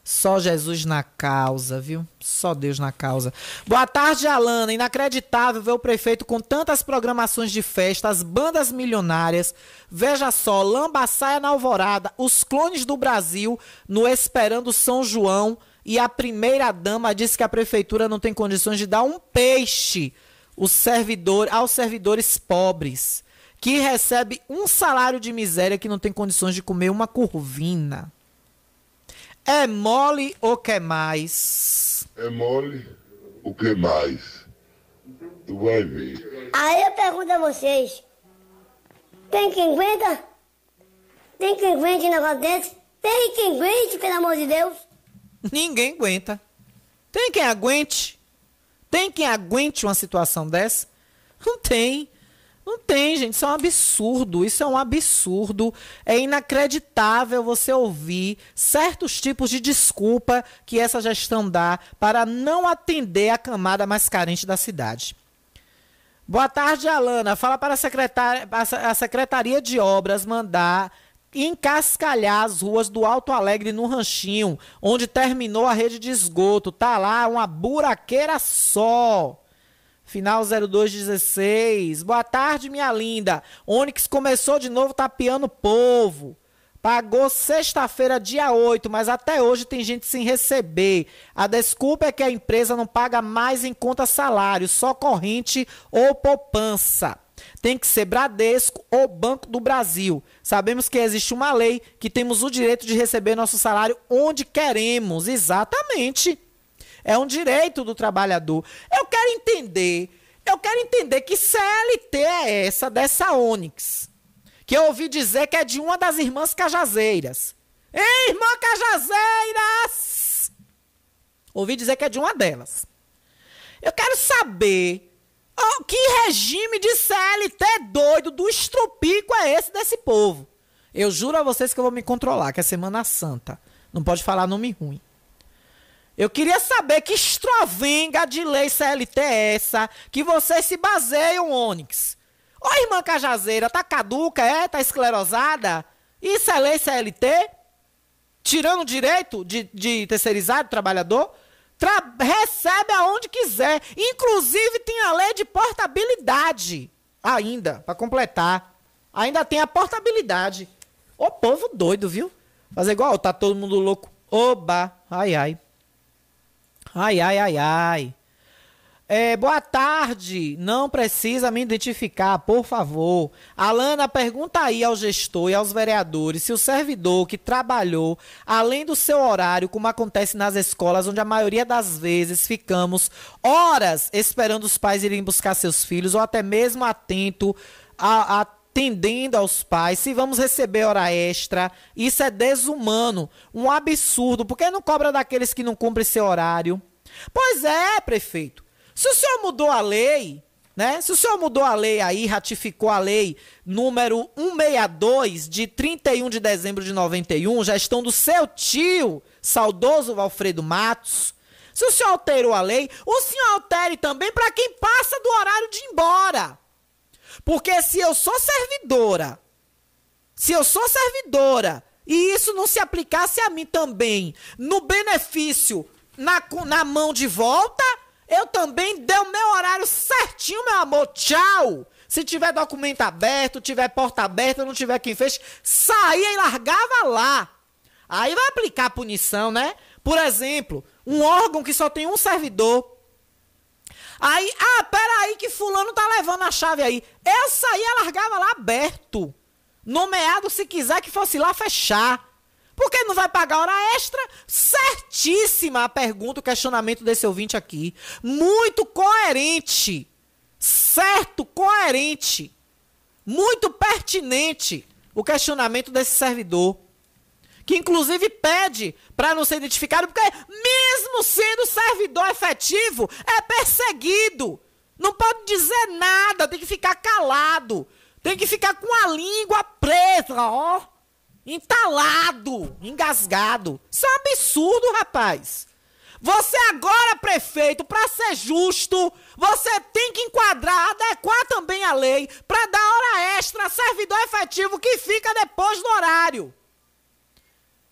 Só Jesus na causa, viu? Só Deus na causa. Boa tarde, Alana. Inacreditável ver o prefeito com tantas programações de festa, as bandas milionárias. Veja só, Lambaçaia na Alvorada, os clones do Brasil no Esperando São João e a primeira dama disse que a prefeitura não tem condições de dar um peixe os servidor, aos servidores pobres, que recebe um salário de miséria que não tem condições de comer uma curvina. É mole ou quer mais? É mole o que mais? Tu vai ver. Aí eu pergunto a vocês: tem quem aguenta? Tem quem aguente um negócio desse? Tem quem aguente, pelo amor de Deus? Ninguém aguenta. Tem quem aguente? Tem quem aguente uma situação dessa? Não tem. Não tem, gente. Isso é um absurdo. Isso é um absurdo. É inacreditável você ouvir certos tipos de desculpa que essa gestão dá para não atender a camada mais carente da cidade. Boa tarde, Alana. Fala para a, secretária, a Secretaria de Obras mandar encascalhar as ruas do Alto Alegre no Ranchinho, onde terminou a rede de esgoto. Tá lá uma buraqueira só. Final 0216. Boa tarde, minha linda. Onyx começou de novo tapeando o povo. Pagou sexta-feira, dia 8, mas até hoje tem gente sem receber. A desculpa é que a empresa não paga mais em conta salário, só corrente ou poupança. Tem que ser Bradesco ou Banco do Brasil. Sabemos que existe uma lei que temos o direito de receber nosso salário onde queremos. Exatamente. É um direito do trabalhador. Eu quero entender, eu quero entender que CLT é essa dessa Onix. Que eu ouvi dizer que é de uma das irmãs cajazeiras. Ei, irmã cajazeiras! Ouvi dizer que é de uma delas. Eu quero saber Oh, que regime de CLT doido do estrupico é esse desse povo? Eu juro a vocês que eu vou me controlar, que é Semana Santa. Não pode falar nome ruim. Eu queria saber que estrovenga de lei CLT é essa que vocês se baseiam, Onyx. Ô, irmã Cajazeira, tá caduca, é? Tá esclerosada? Isso é lei CLT? Tirando o direito de, de terceirizado trabalhador? Recebe aonde quiser. Inclusive tem a lei de portabilidade. Ainda, para completar. Ainda tem a portabilidade. Ô povo doido, viu? Fazer igual, tá todo mundo louco. Oba, ai ai. Ai ai ai ai. É, boa tarde. Não precisa me identificar, por favor. Alana, pergunta aí ao gestor e aos vereadores se o servidor que trabalhou além do seu horário, como acontece nas escolas, onde a maioria das vezes ficamos horas esperando os pais irem buscar seus filhos, ou até mesmo atento a, atendendo aos pais, se vamos receber hora extra, isso é desumano, um absurdo. Por que não cobra daqueles que não cumprem seu horário? Pois é, prefeito. Se o senhor mudou a lei, né? Se o senhor mudou a lei aí, ratificou a lei número 162 de 31 de dezembro de 91, gestão do seu tio, saudoso Valfredo Matos. Se o senhor alterou a lei, o senhor altere também para quem passa do horário de ir embora. Porque se eu sou servidora, se eu sou servidora e isso não se aplicasse a mim também, no benefício, na, na mão de volta, eu também dei o meu horário certinho, meu amor. Tchau! Se tiver documento aberto, tiver porta aberta, não tiver quem fez, saía e largava lá. Aí vai aplicar punição, né? Por exemplo, um órgão que só tem um servidor. Aí, ah, peraí que fulano tá levando a chave aí. Eu saía largava lá aberto. Nomeado se quiser que fosse lá fechar. Por que não vai pagar hora extra? Certíssima a pergunta, o questionamento desse ouvinte aqui. Muito coerente. Certo, coerente. Muito pertinente o questionamento desse servidor. Que inclusive pede para não ser identificado, porque mesmo sendo servidor efetivo, é perseguido. Não pode dizer nada, tem que ficar calado. Tem que ficar com a língua presa, ó. Entalado, engasgado. Isso é um absurdo, rapaz. Você agora, prefeito, para ser justo, você tem que enquadrar, adequar também a lei para dar hora extra a servidor efetivo que fica depois do horário.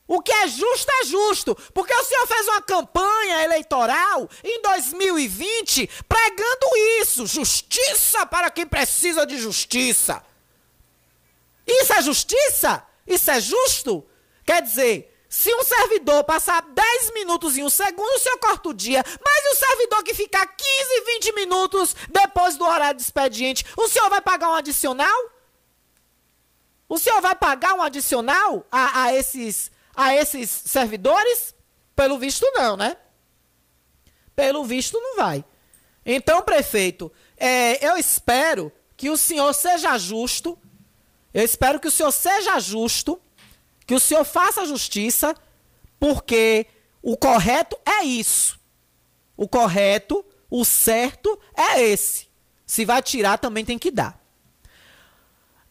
O que é justo é justo, porque o senhor fez uma campanha eleitoral em 2020 pregando isso, justiça para quem precisa de justiça. Isso é justiça? Isso é justo? Quer dizer, se um servidor passar 10 minutos em um segundo, o senhor corta o dia. Mas o servidor que ficar 15, 20 minutos depois do horário de expediente, o senhor vai pagar um adicional? O senhor vai pagar um adicional a, a, esses, a esses servidores? Pelo visto, não, né? Pelo visto, não vai. Então, prefeito, é, eu espero que o senhor seja justo eu espero que o senhor seja justo, que o senhor faça justiça, porque o correto é isso. O correto, o certo é esse. Se vai tirar, também tem que dar.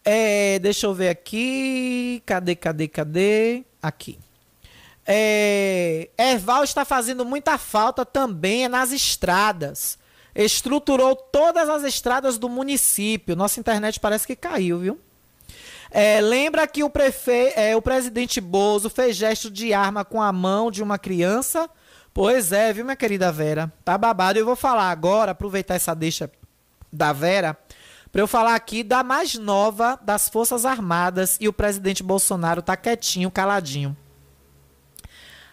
É, deixa eu ver aqui. Cadê, cadê, cadê? Aqui. É, Erval está fazendo muita falta também nas estradas. Estruturou todas as estradas do município. Nossa internet parece que caiu, viu? É, lembra que o, prefe... É, o presidente Bozo fez gesto de arma com a mão de uma criança? Pois é, viu, minha querida Vera? Tá babado. Eu vou falar agora, aproveitar essa deixa da Vera, para eu falar aqui da mais nova das Forças Armadas e o presidente Bolsonaro tá quietinho, caladinho.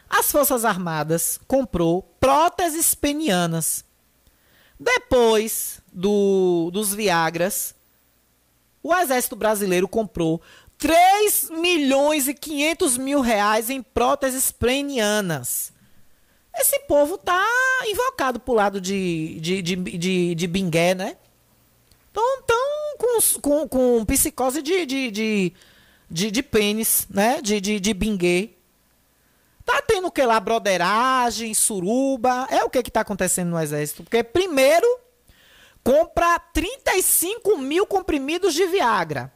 As Forças Armadas comprou próteses penianas. Depois do, dos Viagras, o Exército Brasileiro comprou 3 milhões e 500 mil reais em próteses prenianas. Esse povo tá invocado pro lado de, de, de, de, de bingué, né? Então, tão com, com, com psicose de, de, de, de, de pênis, né? De, de, de binguê. Tá tendo o que lá? Broderagem, suruba. É o que que tá acontecendo no exército. Porque primeiro compra 35 mil comprimidos de Viagra.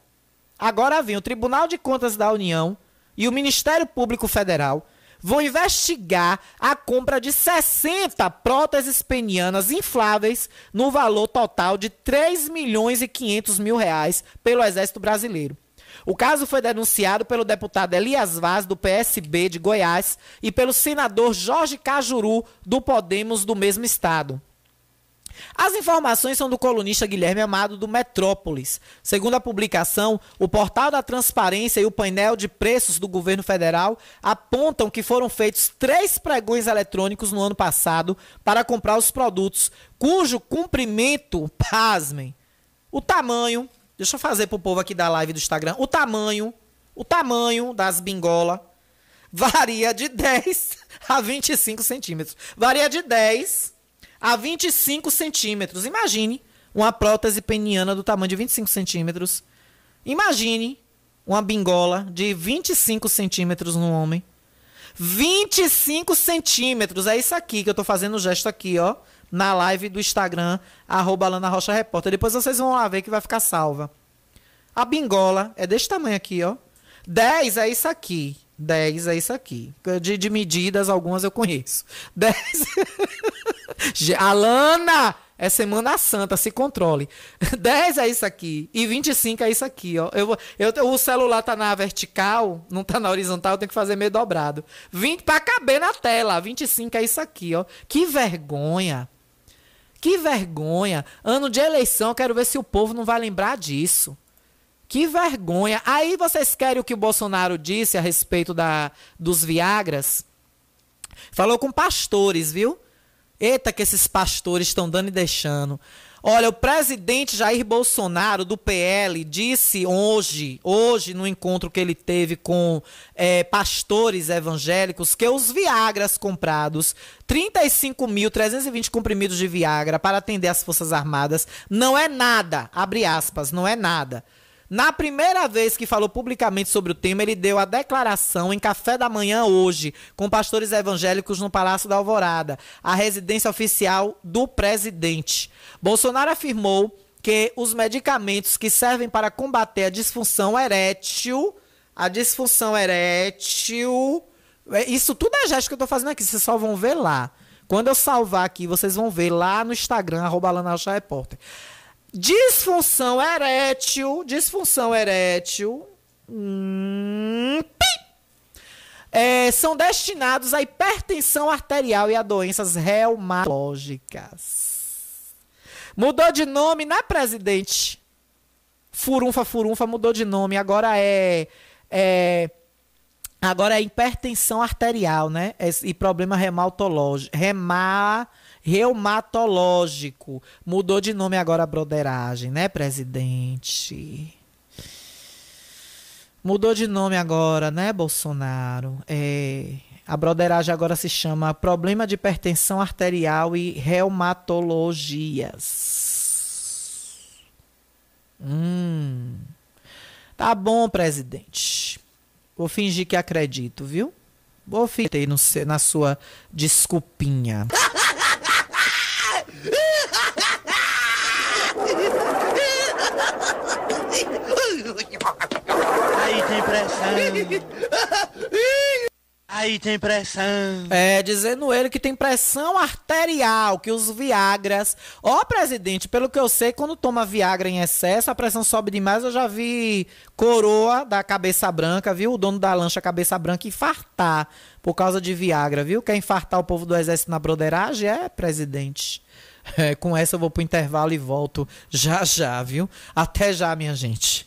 Agora vem o Tribunal de Contas da União e o Ministério Público Federal vão investigar a compra de 60 próteses penianas infláveis no valor total de 3 milhões e 500 mil reais pelo Exército Brasileiro. O caso foi denunciado pelo deputado Elias Vaz, do PSB de Goiás, e pelo senador Jorge Cajuru, do Podemos do mesmo estado. As informações são do colunista Guilherme Amado do Metrópolis. Segundo a publicação, o portal da transparência e o painel de preços do governo federal apontam que foram feitos três pregões eletrônicos no ano passado para comprar os produtos, cujo cumprimento, pasmem, o tamanho, deixa eu fazer para o povo aqui da live do Instagram, o tamanho, o tamanho das bingola varia de 10 a 25 centímetros. Varia de 10 a 25 centímetros. Imagine uma prótese peniana do tamanho de 25 centímetros. Imagine uma bingola de 25 centímetros no homem. 25 centímetros. É isso aqui que eu tô fazendo o gesto aqui, ó. Na live do Instagram, arroba Lana Rocha Repórter. Depois vocês vão lá ver que vai ficar salva. A bingola é desse tamanho aqui, ó. 10 é isso aqui. 10 é isso aqui. De, de medidas, algumas eu conheço. 10. Alana! É Semana Santa, se controle. 10 é isso aqui. E 25 é isso aqui, ó. Eu, eu, o celular tá na vertical, não tá na horizontal, eu tenho que fazer meio dobrado. 20 pra caber na tela. 25 é isso aqui, ó. Que vergonha. Que vergonha. Ano de eleição, quero ver se o povo não vai lembrar disso. Que vergonha. Aí vocês querem o que o Bolsonaro disse a respeito da, dos Viagras? Falou com pastores, viu? Eita, que esses pastores estão dando e deixando. Olha, o presidente Jair Bolsonaro, do PL, disse hoje, hoje, no encontro que ele teve com é, pastores evangélicos, que os Viagras comprados, 35.320 comprimidos de Viagra para atender as Forças Armadas, não é nada, abre aspas, não é nada. Na primeira vez que falou publicamente sobre o tema, ele deu a declaração em café da manhã hoje, com pastores evangélicos no Palácio da Alvorada, a residência oficial do presidente. Bolsonaro afirmou que os medicamentos que servem para combater a disfunção erétil, a disfunção erétil, é, isso tudo é gesto que eu estou fazendo aqui, vocês só vão ver lá. Quando eu salvar aqui, vocês vão ver lá no Instagram, arroba. Disfunção erétil, disfunção erétil, hum, é, são destinados à hipertensão arterial e a doenças reumatológicas. Mudou de nome, né, presidente? Furunfa, furunfa, mudou de nome. Agora é, é agora é hipertensão arterial, né? É, e problema reumatológico. Rema, reumatológico. Mudou de nome agora a broderagem, né, presidente? Mudou de nome agora, né, Bolsonaro? É, a broderagem agora se chama Problema de Hipertensão Arterial e Reumatologias. Hum. Tá bom, presidente. Vou fingir que acredito, viu? Vou fingir na sua desculpinha. Aí tem pressão. Aí tem pressão. É, dizendo ele que tem pressão arterial, que os Viagras. Ó, presidente, pelo que eu sei, quando toma Viagra em excesso, a pressão sobe demais. Eu já vi coroa da cabeça branca, viu? O dono da lancha cabeça branca infartar por causa de Viagra, viu? Quer infartar o povo do exército na broderagem? É, presidente. É, com essa eu vou pro intervalo e volto já já, viu? Até já, minha gente.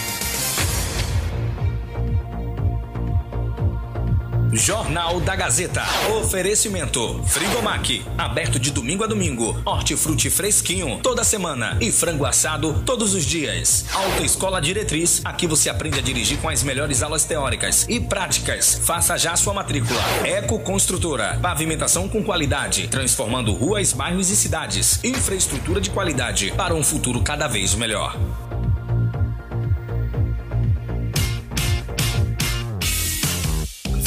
Jornal da Gazeta. Oferecimento: Frigomac, aberto de domingo a domingo. Hortifruti fresquinho toda semana e frango assado todos os dias. Autoescola Diretriz, aqui você aprende a dirigir com as melhores aulas teóricas e práticas. Faça já sua matrícula. Eco Construtora, pavimentação com qualidade, transformando ruas, bairros e cidades. Infraestrutura de qualidade para um futuro cada vez melhor.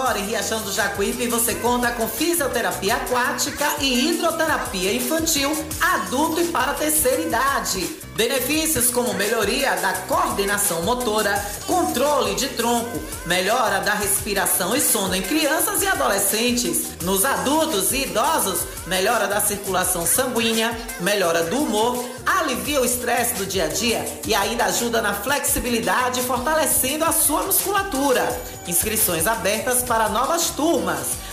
Agora em Riachão do Jacuípe você conta com fisioterapia aquática e hidroterapia infantil, adulto e para terceira idade. Benefícios como melhoria da coordenação motora, controle de tronco, melhora da respiração e sono em crianças e adolescentes. Nos adultos e idosos, melhora da circulação sanguínea, melhora do humor, alivia o estresse do dia a dia e ainda ajuda na flexibilidade, fortalecendo a sua musculatura. Inscrições abertas para novas turmas.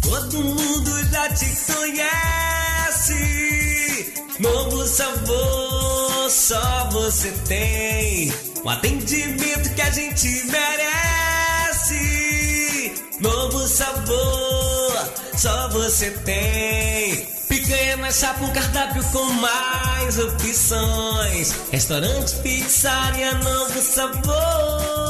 Todo mundo já te conhece. Novo sabor, só você tem. Um atendimento que a gente merece. Novo sabor, só você tem. Picanha na chapa, um cardápio com mais opções. Restaurante, pizzaria, novo sabor.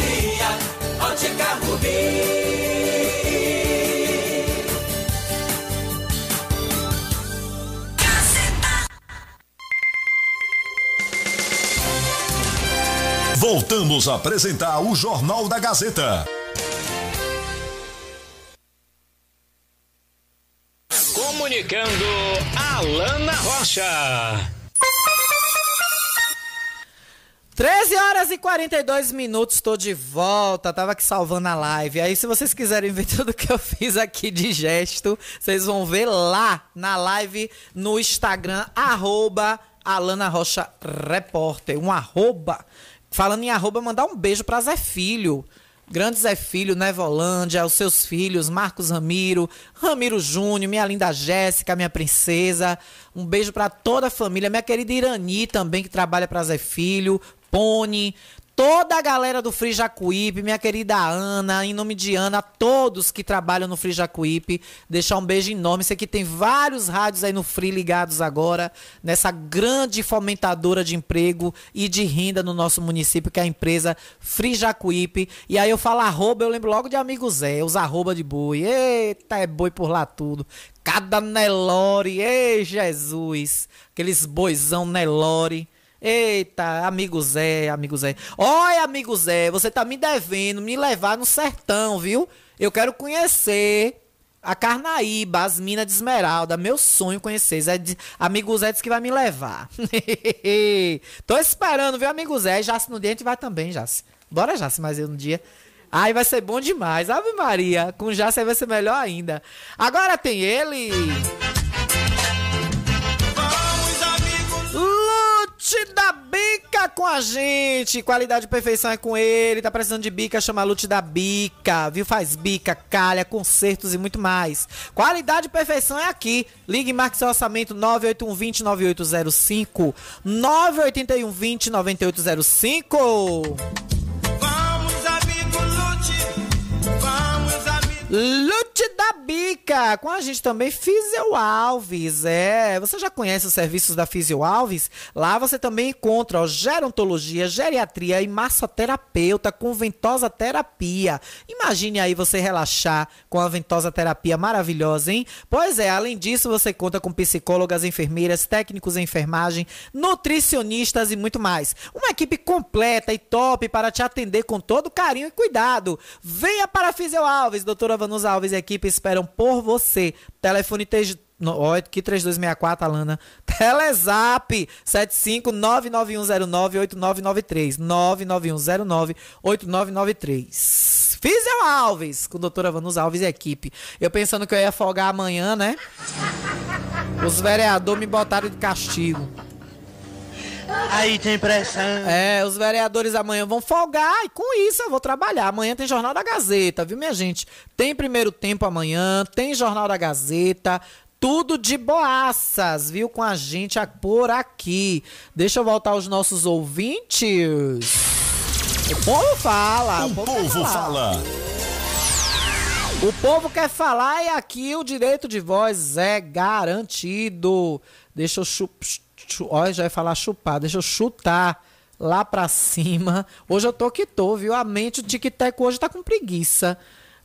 Voltamos a apresentar o Jornal da Gazeta. Comunicando Alana Rocha. 13 horas e 42 minutos, estou de volta. Tava aqui salvando a live. Aí, se vocês quiserem ver tudo que eu fiz aqui de gesto, vocês vão ver lá na live no Instagram, arroba Alana Rocha Repórter. Um arroba. Falando em arroba, mandar um beijo pra Zé Filho. Grande Zé Filho, Nevolândia, os seus filhos, Marcos Ramiro, Ramiro Júnior, minha linda Jéssica, minha princesa. Um beijo para toda a família, minha querida Irani também, que trabalha para Zé Filho, Pony, toda a galera do Free minha querida Ana, em nome de Ana, todos que trabalham no Free deixar um beijo enorme. Sei que tem vários rádios aí no Free ligados agora, nessa grande fomentadora de emprego e de renda no nosso município, que é a empresa Free. E aí eu falo arroba, eu lembro logo de amigo Zé, os arroba de boi. Eita, é boi por lá tudo. Cada Nelore, ei Jesus, aqueles boizão Nelore. Eita, amigo Zé, amigo Zé. Olha, amigo Zé, você tá me devendo me levar no sertão, viu? Eu quero conhecer a Carnaíba, as minas de Esmeralda. Meu sonho conhecer. Zé, amigo Zé disse que vai me levar. Tô esperando, viu, amigo Zé? Jace no dia a gente vai também, Jace. Bora, Jace, mais eu no dia. Ai, vai ser bom demais. Ave Maria. Com Jace aí vai ser melhor ainda. Agora tem ele. Lute da Bica com a gente. Qualidade e perfeição é com ele. Tá precisando de bica, chama Lute da Bica. Viu? Faz bica, calha, consertos e muito mais. Qualidade e perfeição é aqui. Ligue e marque seu orçamento 98120 9805. Lute. Da bica! Com a gente também, Fisio Alves. É, você já conhece os serviços da Fisio Alves? Lá você também encontra ó, gerontologia, geriatria e massoterapeuta com ventosa terapia. Imagine aí você relaxar com a ventosa terapia maravilhosa, hein? Pois é, além disso, você conta com psicólogas, enfermeiras, técnicos em enfermagem, nutricionistas e muito mais. Uma equipe completa e top para te atender com todo carinho e cuidado. Venha para a Fisio Alves, doutora Vanusa Alves equipe esperam por você. Telefone te... No, ó, que 3264, Alana. Telezap 75991098993. 991098993. Fisio Alves, com doutora Vanusa Alves e equipe. Eu pensando que eu ia folgar amanhã, né? Os vereadores me botaram de castigo. Aí tem pressão. É, os vereadores amanhã vão folgar e com isso eu vou trabalhar. Amanhã tem Jornal da Gazeta, viu, minha gente? Tem primeiro tempo amanhã, tem Jornal da Gazeta. Tudo de boaças, viu? Com a gente por aqui. Deixa eu voltar aos nossos ouvintes. O povo fala. O, o povo, povo fala. O povo quer falar e aqui o direito de voz é garantido. Deixa eu chupar Olha, já ia falar chupar, deixa eu chutar lá pra cima. Hoje eu tô que tô, viu? A mente, o tic-tac hoje tá com preguiça.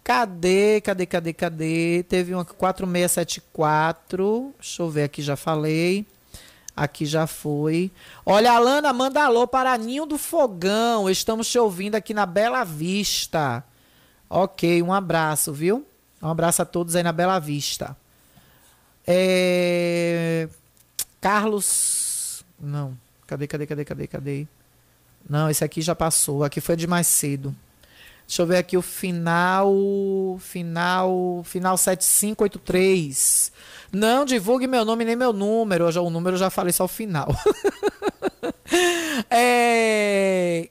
Cadê, cadê, cadê, cadê? Teve uma 4674. Deixa eu ver aqui, já falei. Aqui já foi. Olha, Alana, manda alô para Ninho do Fogão. Estamos te ouvindo aqui na Bela Vista. Ok, um abraço, viu? Um abraço a todos aí na Bela Vista. É... Carlos. Não. Cadê, cadê, cadê, cadê, cadê? Não, esse aqui já passou. Aqui foi de mais cedo. Deixa eu ver aqui o final. Final. Final 7583. Não divulgue meu nome nem meu número. Já, o número eu já falei só o final. é.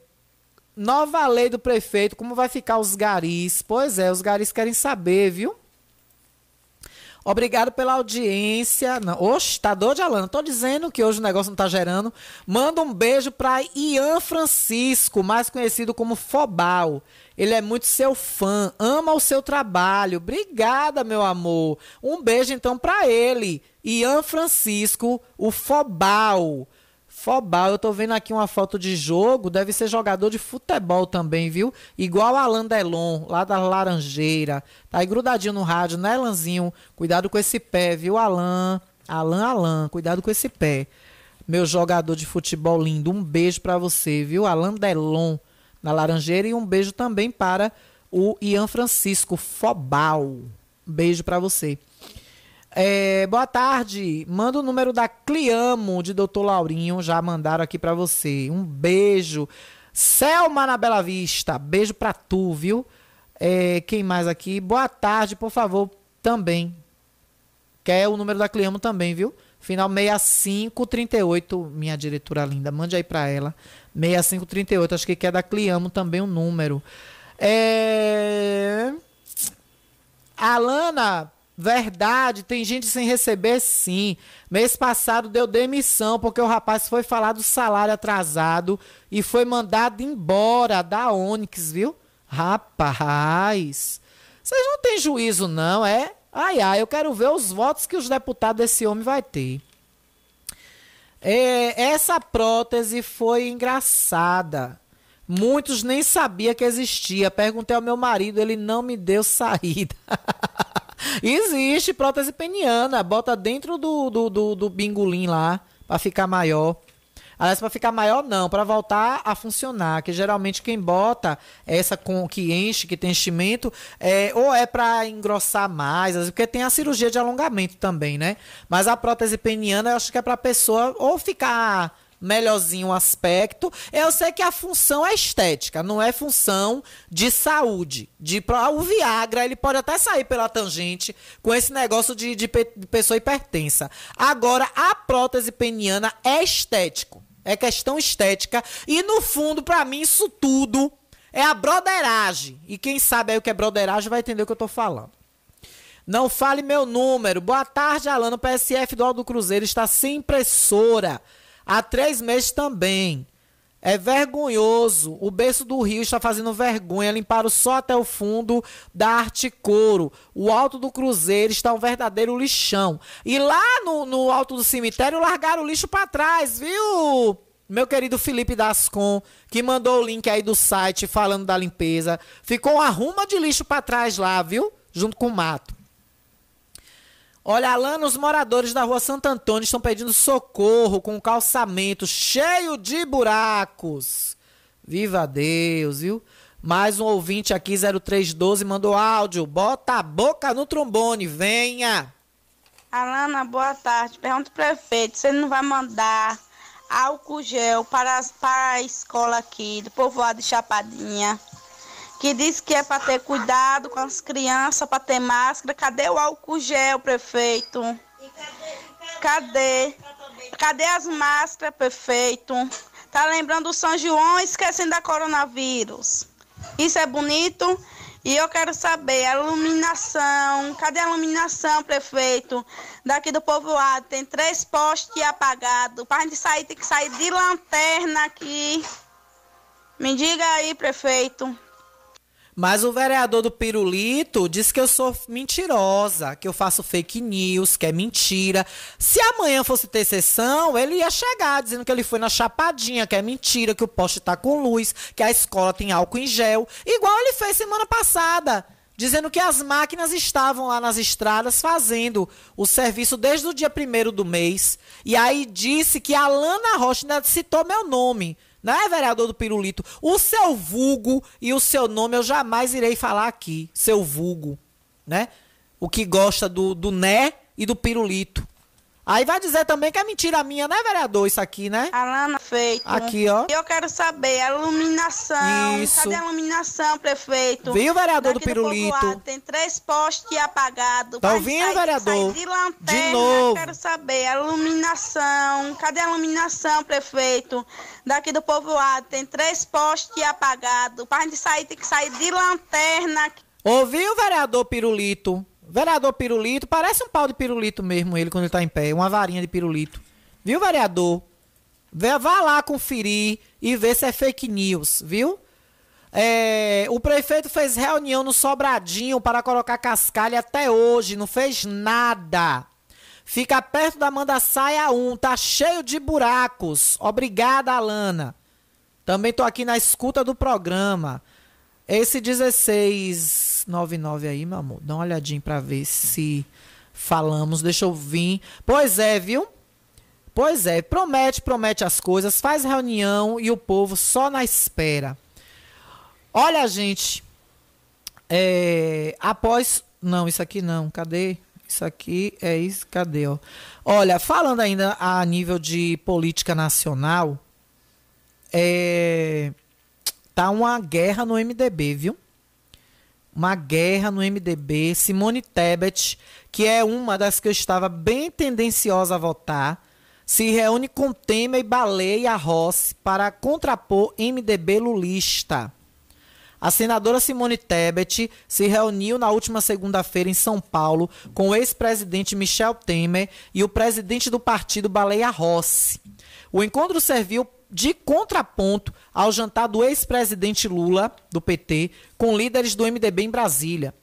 Nova lei do prefeito, como vai ficar os garis? Pois é, os garis querem saber, viu? Obrigado pela audiência. Oxe, tá dor de Alana. Tô dizendo que hoje o negócio não tá gerando. Manda um beijo para Ian Francisco, mais conhecido como Fobal. Ele é muito seu fã, ama o seu trabalho. Obrigada, meu amor. Um beijo então para ele, Ian Francisco, o Fobal. Fobal, eu tô vendo aqui uma foto de jogo, deve ser jogador de futebol também, viu? Igual Alan Delon, lá da Laranjeira. Tá aí grudadinho no rádio, né, Lanzinho? Cuidado com esse pé, viu, Alan? Alan, Alan, cuidado com esse pé. Meu jogador de futebol lindo, um beijo para você, viu? Alan Delon, na Laranjeira. E um beijo também para o Ian Francisco Fobal. Beijo para você. É, boa tarde. Manda o número da Cliamo de Doutor Laurinho. Já mandaram aqui para você. Um beijo. Selma na Bela Vista. Beijo pra tu, viu? É, quem mais aqui? Boa tarde, por favor, também. Quer o número da Cliamo também, viu? Final 6538, minha diretora linda. Mande aí pra ela. 6538, acho que quer da Cliamo também o um número. É... Alana, Verdade, tem gente sem receber sim. Mês passado deu demissão porque o rapaz foi falar do salário atrasado e foi mandado embora da Onix, viu? Rapaz, vocês não têm juízo não, é? Ai, ai, eu quero ver os votos que os deputados desse homem vai ter. É, essa prótese foi engraçada. Muitos nem sabia que existia. Perguntei ao meu marido, ele não me deu saída. Existe prótese peniana. Bota dentro do, do, do, do bingolim lá para ficar maior. Aliás, para ficar maior, não, para voltar a funcionar. Que geralmente quem bota essa com que enche, que tem enchimento, é, ou é para engrossar mais, porque tem a cirurgia de alongamento também, né? Mas a prótese peniana, eu acho que é para pessoa ou ficar melhorzinho o aspecto. Eu sei que a função é estética, não é função de saúde. De, o Viagra, ele pode até sair pela tangente com esse negócio de, de, de pessoa hipertensa. Agora, a prótese peniana é estético. É questão estética. E no fundo, para mim, isso tudo é a broderagem. E quem sabe aí o que é broderagem vai entender o que eu tô falando. Não fale meu número. Boa tarde, Alano. PSF do Aldo Cruzeiro está sem impressora. Há três meses também. É vergonhoso. O berço do Rio está fazendo vergonha. Limparam só até o fundo da Arte Couro. O alto do Cruzeiro está um verdadeiro lixão. E lá no, no alto do cemitério largaram o lixo para trás, viu? Meu querido Felipe Dascon, que mandou o link aí do site falando da limpeza. Ficou uma ruma de lixo para trás lá, viu? Junto com o mato. Olha, Alana, os moradores da rua Santo Antônio estão pedindo socorro com um calçamento cheio de buracos. Viva Deus, viu? Mais um ouvinte aqui, 0312, mandou áudio. Bota a boca no trombone, venha. Alana, boa tarde. Pergunta pro prefeito se ele não vai mandar álcool gel para, para a escola aqui do povoado de Chapadinha que diz que é para ter cuidado com as crianças, para ter máscara. Cadê o álcool gel, prefeito? Cadê? Cadê as máscaras, prefeito? Tá lembrando o São João esquecendo da coronavírus. Isso é bonito? E eu quero saber, a iluminação, cadê a iluminação, prefeito? Daqui do povoado, tem três postes apagados. Para a gente sair, tem que sair de lanterna aqui. Me diga aí, prefeito. Mas o vereador do Pirulito diz que eu sou mentirosa, que eu faço fake news, que é mentira. Se amanhã fosse ter sessão, ele ia chegar dizendo que ele foi na Chapadinha, que é mentira, que o poste tá com luz, que a escola tem álcool em gel. Igual ele fez semana passada dizendo que as máquinas estavam lá nas estradas fazendo o serviço desde o dia primeiro do mês. E aí disse que a Lana Rocha ainda citou meu nome. Não é, vereador do Pirulito? O seu vulgo e o seu nome eu jamais irei falar aqui. Seu vulgo, né? O que gosta do, do né e do pirulito. Aí vai dizer também que é mentira minha, né, vereador? Isso aqui, né? Alana feito. Aqui, ó. Eu quero saber a iluminação. Isso. Cadê a iluminação, prefeito? Viu, vereador do Daqui Pirulito? povoado tem três postes apagados. Tá ouvindo, vereador? de lanterna. De novo. Eu quero saber a iluminação. Cadê a iluminação, prefeito? Daqui do povoado tem três postes apagados. Pra gente sair, tem que sair de lanterna. Ouviu, vereador Pirulito? Vereador Pirulito, parece um pau de pirulito mesmo ele quando ele tá em pé, uma varinha de pirulito. Viu, vereador? Vá lá conferir e ver se é fake news, viu? É, o prefeito fez reunião no Sobradinho para colocar cascalho até hoje, não fez nada. Fica perto da Manda Saia 1, tá cheio de buracos. Obrigada, Alana. Também tô aqui na escuta do programa. Esse 1699 aí, meu amor, dá uma olhadinha pra ver se falamos. Deixa eu vir. Pois é, viu? Pois é, promete, promete as coisas, faz reunião e o povo só na espera. Olha, gente, é, após. Não, isso aqui não, cadê? Isso aqui é isso, cadê? Ó? Olha, falando ainda a nível de política nacional, é, tá uma guerra no MDB, viu? Uma guerra no MDB. Simone Tebet, que é uma das que eu estava bem tendenciosa a votar, se reúne com Temer e Baleia Rossi para contrapor MDB lulista. A senadora Simone Tebet se reuniu na última segunda-feira em São Paulo com o ex-presidente Michel Temer e o presidente do partido Baleia Rossi. O encontro serviu de contraponto ao jantar do ex-presidente Lula, do PT, com líderes do MDB em Brasília.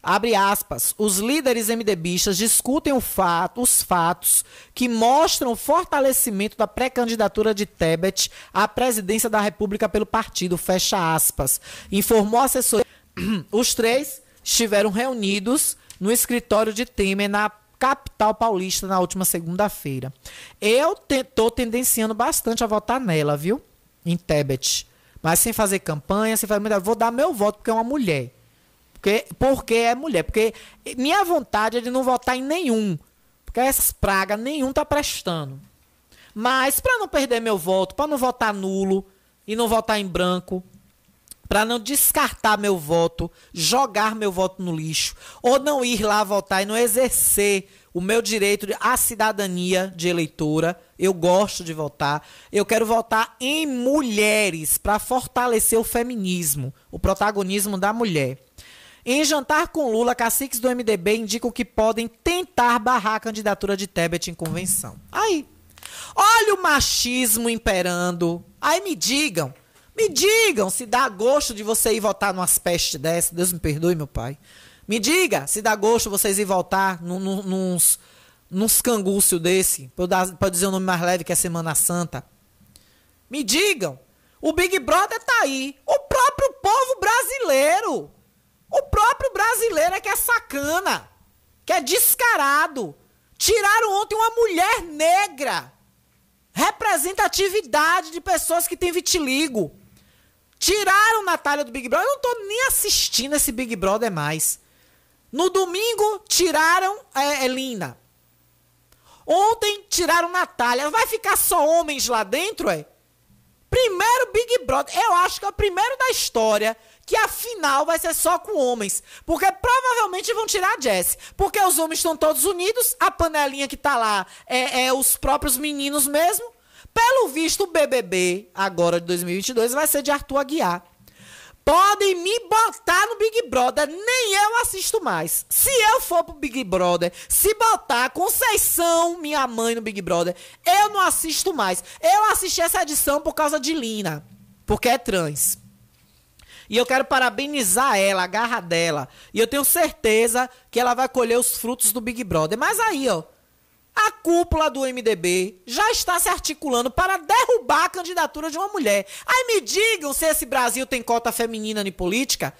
Abre aspas. Os líderes MDBistas discutem fato, os fatos que mostram o fortalecimento da pré-candidatura de Tebet à presidência da República pelo partido. Fecha aspas. Informou a assessoria. Os três estiveram reunidos no escritório de Temer na capital paulista na última segunda-feira. Eu estou tendenciando bastante a votar nela, viu? Em Tebet. Mas sem fazer campanha, sem fazer. Vou dar meu voto porque é uma mulher. Porque, porque é mulher. Porque minha vontade é de não votar em nenhum. Porque essas pragas nenhum tá prestando. Mas para não perder meu voto, para não votar nulo e não votar em branco, para não descartar meu voto, jogar meu voto no lixo, ou não ir lá votar e não exercer o meu direito à cidadania de eleitora. Eu gosto de votar. Eu quero votar em mulheres para fortalecer o feminismo, o protagonismo da mulher. Em jantar com Lula, caciques do MDB indicam que podem tentar barrar a candidatura de Tebet em convenção. Aí. Olha o machismo imperando. Aí me digam, me digam se dá gosto de você ir votar numas pestes dessas. Deus me perdoe, meu pai. Me diga se dá gosto vocês ir votar num, num, nos cangúcios desse. Pode dizer o um nome mais leve que é Semana Santa. Me digam. O Big Brother tá aí. O próprio povo brasileiro. O próprio brasileiro é que é sacana. Que é descarado. Tiraram ontem uma mulher negra. Representatividade de pessoas que têm vitiligo. Tiraram Natália do Big Brother. Eu não tô nem assistindo esse Big Brother mais. No domingo, tiraram é, Elina. Ontem, tiraram Natália. Vai ficar só homens lá dentro, é? Primeiro Big Brother. Eu acho que é o primeiro da história que a final vai ser só com homens. Porque provavelmente vão tirar a Jess. Porque os homens estão todos unidos. A panelinha que tá lá é, é os próprios meninos mesmo. Pelo visto, o BBB, agora de 2022, vai ser de Arthur Aguiar. Podem me botar no Big Brother, nem eu assisto mais. Se eu for pro Big Brother, se botar Conceição, minha mãe, no Big Brother, eu não assisto mais. Eu assisti essa edição por causa de Lina, porque é trans. E eu quero parabenizar ela, a garra dela. E eu tenho certeza que ela vai colher os frutos do Big Brother. Mas aí, ó, a cúpula do MDB já está se articulando para derrubar a candidatura de uma mulher. Aí me digam se esse Brasil tem cota feminina em política.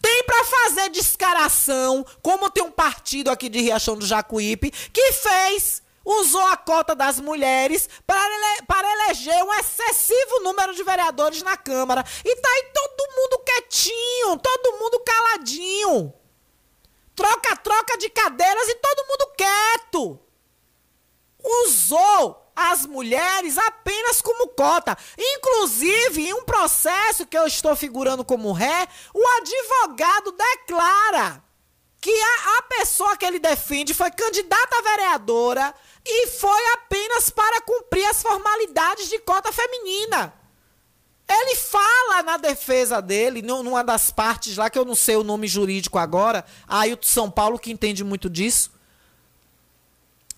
Tem para fazer descaração, como tem um partido aqui de Riachão do Jacuípe que fez, usou a cota das mulheres para, ele, para eleger um excessivo número de vereadores na Câmara. E tá aí todo mundo quietinho, todo mundo caladinho. Troca-troca de cadeiras e todo mundo quieto usou as mulheres apenas como cota. Inclusive, em um processo que eu estou figurando como ré, o advogado declara que a, a pessoa que ele defende foi candidata a vereadora e foi apenas para cumprir as formalidades de cota feminina. Ele fala na defesa dele, numa das partes lá, que eu não sei o nome jurídico agora, aí o São Paulo que entende muito disso,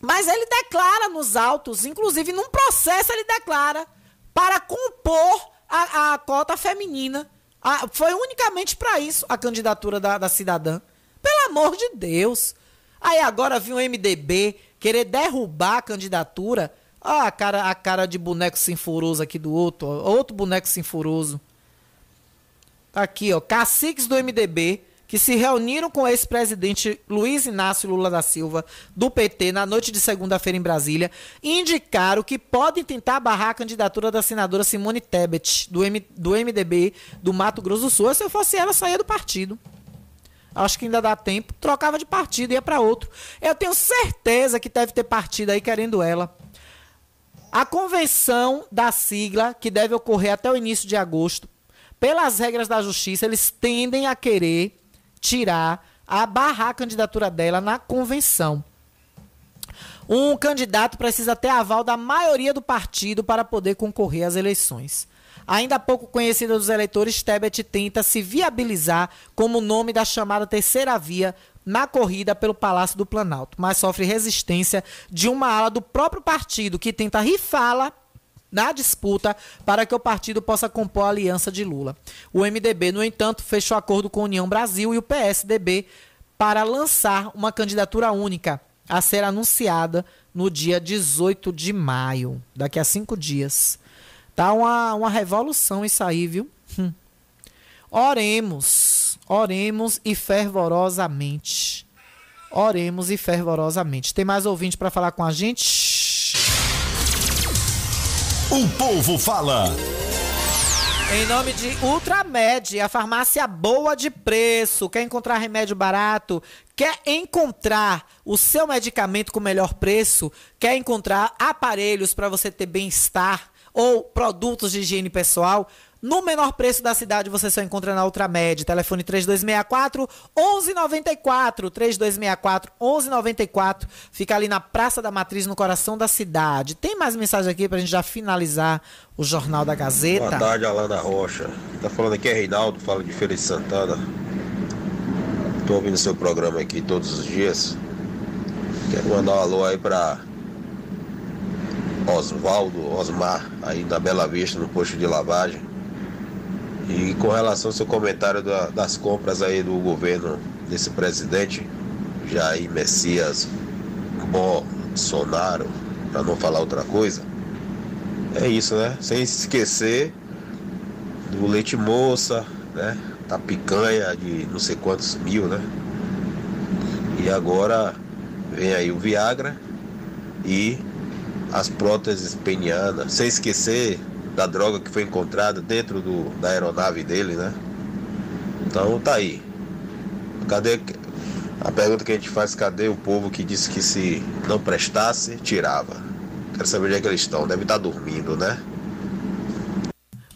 mas ele declara nos autos, inclusive num processo ele declara, para compor a, a cota feminina. A, foi unicamente para isso a candidatura da, da cidadã. Pelo amor de Deus. Aí agora viu o MDB querer derrubar a candidatura. Ah, a cara, a cara de boneco sinfuroso aqui do outro. Ó, outro boneco sinfuroso. Tá aqui, ó. Caciques do MDB que se reuniram com o ex-presidente Luiz Inácio Lula da Silva, do PT, na noite de segunda-feira em Brasília, indicaram que podem tentar barrar a candidatura da senadora Simone Tebet, do, M, do MDB do Mato Grosso do Sul. Se eu fosse ela, saía do partido. Acho que ainda dá tempo. Trocava de partido, ia para outro. Eu tenho certeza que deve ter partido aí querendo ela. A convenção da sigla, que deve ocorrer até o início de agosto, pelas regras da justiça, eles tendem a querer tirar, a barrar a candidatura dela na convenção. Um candidato precisa ter aval da maioria do partido para poder concorrer às eleições. Ainda pouco conhecida dos eleitores, Tebet tenta se viabilizar como nome da chamada terceira via na corrida pelo Palácio do Planalto, mas sofre resistência de uma ala do próprio partido que tenta rifá-la na disputa para que o partido possa compor a aliança de Lula. O MDB, no entanto, fechou acordo com a União Brasil e o PSDB para lançar uma candidatura única a ser anunciada no dia 18 de maio, daqui a cinco dias. Tá uma, uma revolução isso aí, viu? Hum. Oremos, oremos e fervorosamente. Oremos e fervorosamente. Tem mais ouvinte para falar com a gente? O povo fala. Em nome de Ultramed, a farmácia boa de preço. Quer encontrar remédio barato? Quer encontrar o seu medicamento com melhor preço? Quer encontrar aparelhos para você ter bem-estar ou produtos de higiene pessoal? No menor preço da cidade você só encontra na Ultramed. Telefone 3264 1194. 3264 1194. Fica ali na Praça da Matriz, no coração da cidade. Tem mais mensagem aqui pra gente já finalizar o Jornal da Gazeta? Boa tarde, Alana Rocha. Tá falando aqui é Reinaldo, fala de de Santana. Tô ouvindo seu programa aqui todos os dias. Quero mandar um alô aí pra Oswaldo, Osmar, aí da Bela Vista, no posto de lavagem. E com relação ao seu comentário da, das compras aí do governo desse presidente, Jair Messias Bolsonaro, para não falar outra coisa, é isso, né? Sem se esquecer do leite moça, né? Da picanha de não sei quantos mil, né? E agora vem aí o Viagra e as próteses penianas, sem esquecer da droga que foi encontrada dentro do, da aeronave dele, né? Então tá aí. Cadê a pergunta que a gente faz, cadê o povo que disse que se não prestasse, tirava? Quero saber onde é que eles estão. Deve estar dormindo, né?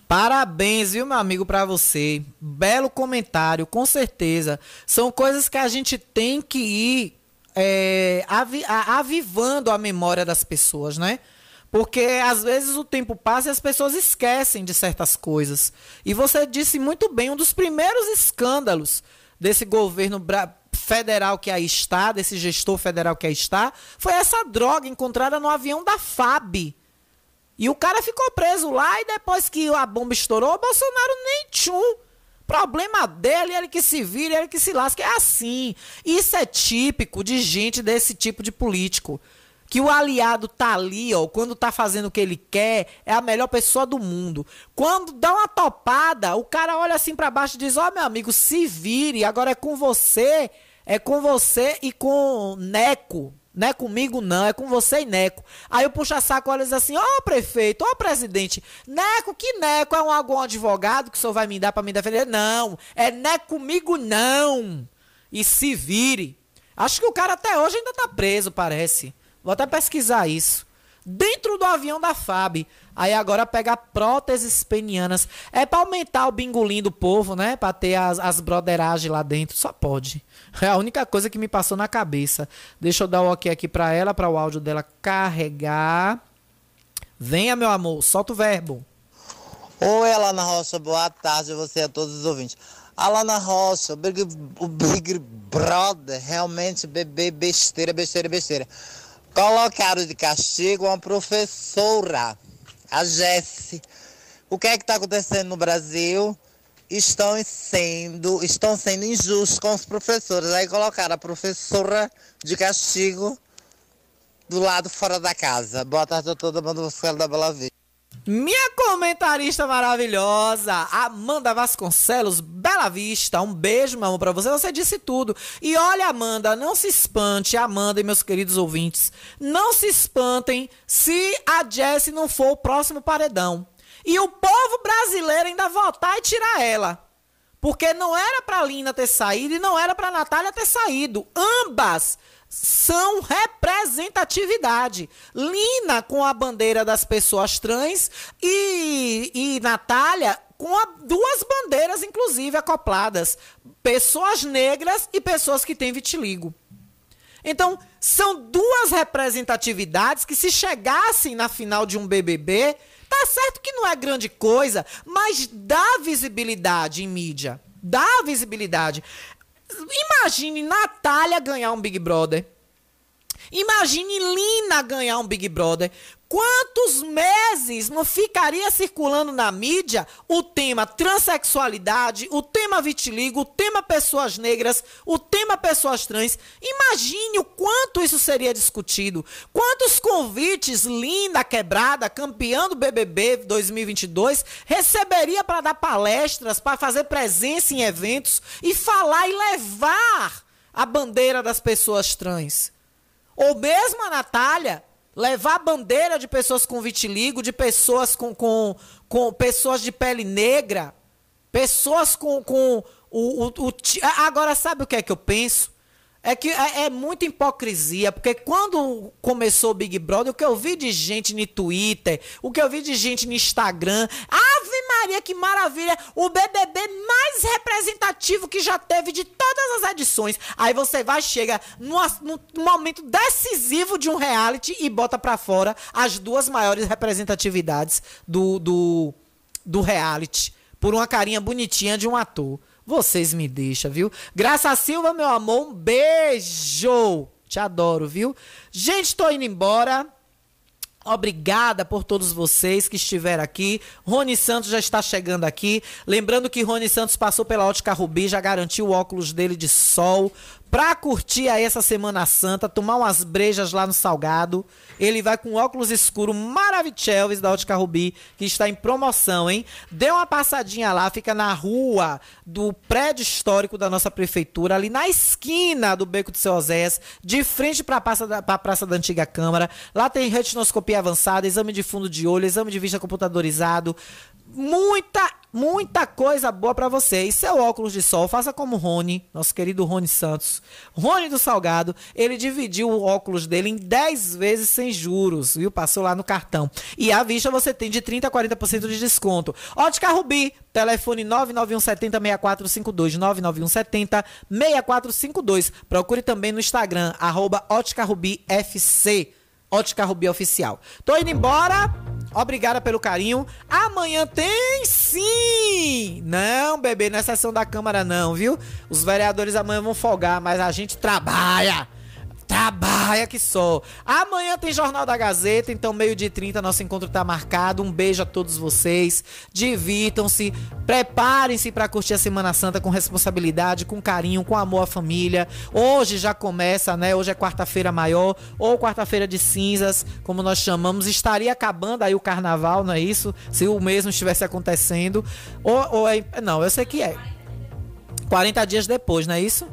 Parabéns, viu, meu amigo, para você. Belo comentário, com certeza. São coisas que a gente tem que ir é, avi avivando a memória das pessoas, né? Porque às vezes o tempo passa e as pessoas esquecem de certas coisas. E você disse muito bem, um dos primeiros escândalos desse governo federal que aí está, desse gestor federal que aí está, foi essa droga encontrada no avião da FAB. E o cara ficou preso lá e depois que a bomba estourou, o Bolsonaro nem tchum. Problema dele, ele que se vira, ele que se lasca. É assim. Isso é típico de gente desse tipo de político que o aliado tá ali, ó, quando tá fazendo o que ele quer, é a melhor pessoa do mundo. Quando dá uma topada, o cara olha assim para baixo e diz: "Ó, oh, meu amigo, se vire, agora é com você, é com você e com Neco. Não é comigo, não, é com você e Neco. Aí o puxa-saco olha e diz assim: Ó, oh, prefeito, ó, oh, presidente, Neco, que Neco? É um algum advogado que o senhor vai me dar para me defender? Não, é Neco comigo, não. E se vire. Acho que o cara até hoje ainda tá preso, parece. Vou até pesquisar isso. Dentro do avião da FAB. Aí agora pega próteses penianas. É pra aumentar o bingolim do povo, né? Pra ter as, as broderagens lá dentro. Só pode. É a única coisa que me passou na cabeça. Deixa eu dar o ok aqui pra ela, para o áudio dela carregar. Venha, meu amor, solta o verbo. Oi, Alana Rocha, boa tarde a você e a todos os ouvintes. Alana Rocha, o Big, o Big Brother, realmente bebê besteira, besteira, besteira. Colocaram de castigo uma professora, a Jesse. O que é que está acontecendo no Brasil? Estão sendo, estão sendo injustos com os professores. Aí colocaram a professora de castigo do lado fora da casa. Boa tarde a toda, manda você da Bela Vista. Minha comentarista maravilhosa, Amanda Vasconcelos, Bela Vista. Um beijo, meu amor, pra você. Você disse tudo. E olha, Amanda, não se espante, Amanda e meus queridos ouvintes. Não se espantem se a Jessie não for o próximo paredão. E o povo brasileiro ainda votar e tirar ela. Porque não era pra Lina ter saído e não era pra Natália ter saído. Ambas são representatividade. Lina com a bandeira das pessoas trans e, e Natália com a, duas bandeiras, inclusive, acopladas. Pessoas negras e pessoas que têm vitiligo. Então, são duas representatividades que, se chegassem na final de um BBB, tá certo que não é grande coisa, mas dá visibilidade em mídia. Dá visibilidade. Imagine Natália ganhar um Big Brother. Imagine Lina ganhar um Big Brother. Quantos meses não ficaria circulando na mídia o tema transexualidade, o tema vitiligo, o tema pessoas negras, o tema pessoas trans? Imagine o quanto isso seria discutido. Quantos convites Linda Quebrada, campeã do BBB 2022, receberia para dar palestras, para fazer presença em eventos e falar e levar a bandeira das pessoas trans? Ou mesmo a Natália levar bandeira de pessoas com vitiligo, de pessoas com, com, com pessoas de pele negra, pessoas com, com o, o, o, Agora, sabe o que é que eu penso? É que é, é muita hipocrisia, porque quando começou o Big Brother, o que eu vi de gente no Twitter, o que eu vi de gente no Instagram, Ave Maria, que maravilha! O BBB mais representativo que já teve de todas as edições. Aí você vai, chega no, no momento decisivo de um reality e bota pra fora as duas maiores representatividades do, do, do reality, por uma carinha bonitinha de um ator. Vocês me deixam, viu? Graça Silva, meu amor, um beijo. Te adoro, viu? Gente, tô indo embora. Obrigada por todos vocês que estiveram aqui. Rony Santos já está chegando aqui. Lembrando que Rony Santos passou pela Ótica Rubi, já garantiu o óculos dele de sol pra curtir aí essa Semana Santa, tomar umas brejas lá no Salgado. Ele vai com óculos escuro maravilhosos da Ótica Rubi, que está em promoção, hein? Dê uma passadinha lá, fica na rua do prédio histórico da nossa prefeitura, ali na esquina do Beco de Seu Oséias, de frente para a praça, da, praça da Antiga Câmara. Lá tem retinoscopia avançada, exame de fundo de olho, exame de vista computadorizado, muita, muita coisa boa para você. E seu óculos de sol, faça como Rony, nosso querido Rony Santos. Rony do Salgado, ele dividiu o óculos dele em 10 vezes sem juros, viu? Passou lá no cartão. E à vista você tem de 30 a 40% de desconto. Ótica Rubi, telefone 99170 6452, 99170 6452. Procure também no Instagram, arroba Ótica Rubi FC. Ótica Rubi Oficial. Tô indo embora. Obrigada pelo carinho. Amanhã tem sim! Não, bebê, não é sessão da Câmara não, viu? Os vereadores amanhã vão folgar, mas a gente trabalha. Trabalha que só. Amanhã tem Jornal da Gazeta, então meio de 30 nosso encontro tá marcado. Um beijo a todos vocês. Divirtam-se, preparem-se para curtir a Semana Santa com responsabilidade, com carinho, com amor à família. Hoje já começa, né? Hoje é quarta-feira maior ou quarta-feira de cinzas, como nós chamamos. Estaria acabando aí o carnaval, não é isso? Se o mesmo estivesse acontecendo. Ou, ou é... Não, eu sei que é. 40 dias depois, não é isso?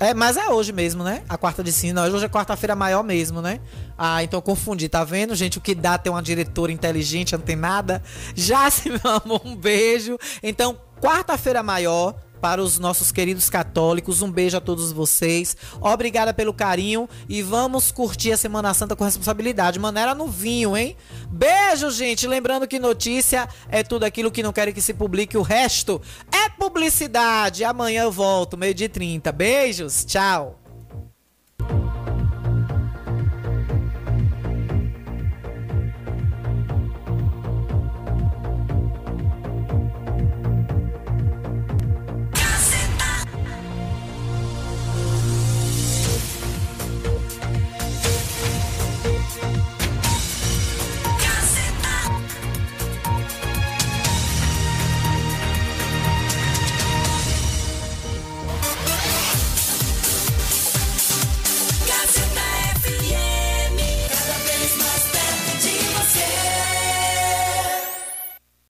É, mas é hoje mesmo, né? A quarta de cinza. Hoje é quarta-feira maior mesmo, né? Ah, então confundi, tá vendo, gente? O que dá ter uma diretora inteligente, antenada. Já se meu amor, um beijo. Então, quarta-feira maior para os nossos queridos católicos. Um beijo a todos vocês. Obrigada pelo carinho e vamos curtir a Semana Santa com responsabilidade. Maneira no vinho, hein? Beijo, gente. Lembrando que notícia é tudo aquilo que não querem que se publique. O resto é publicidade. Amanhã eu volto, meio de 30. Beijos. Tchau.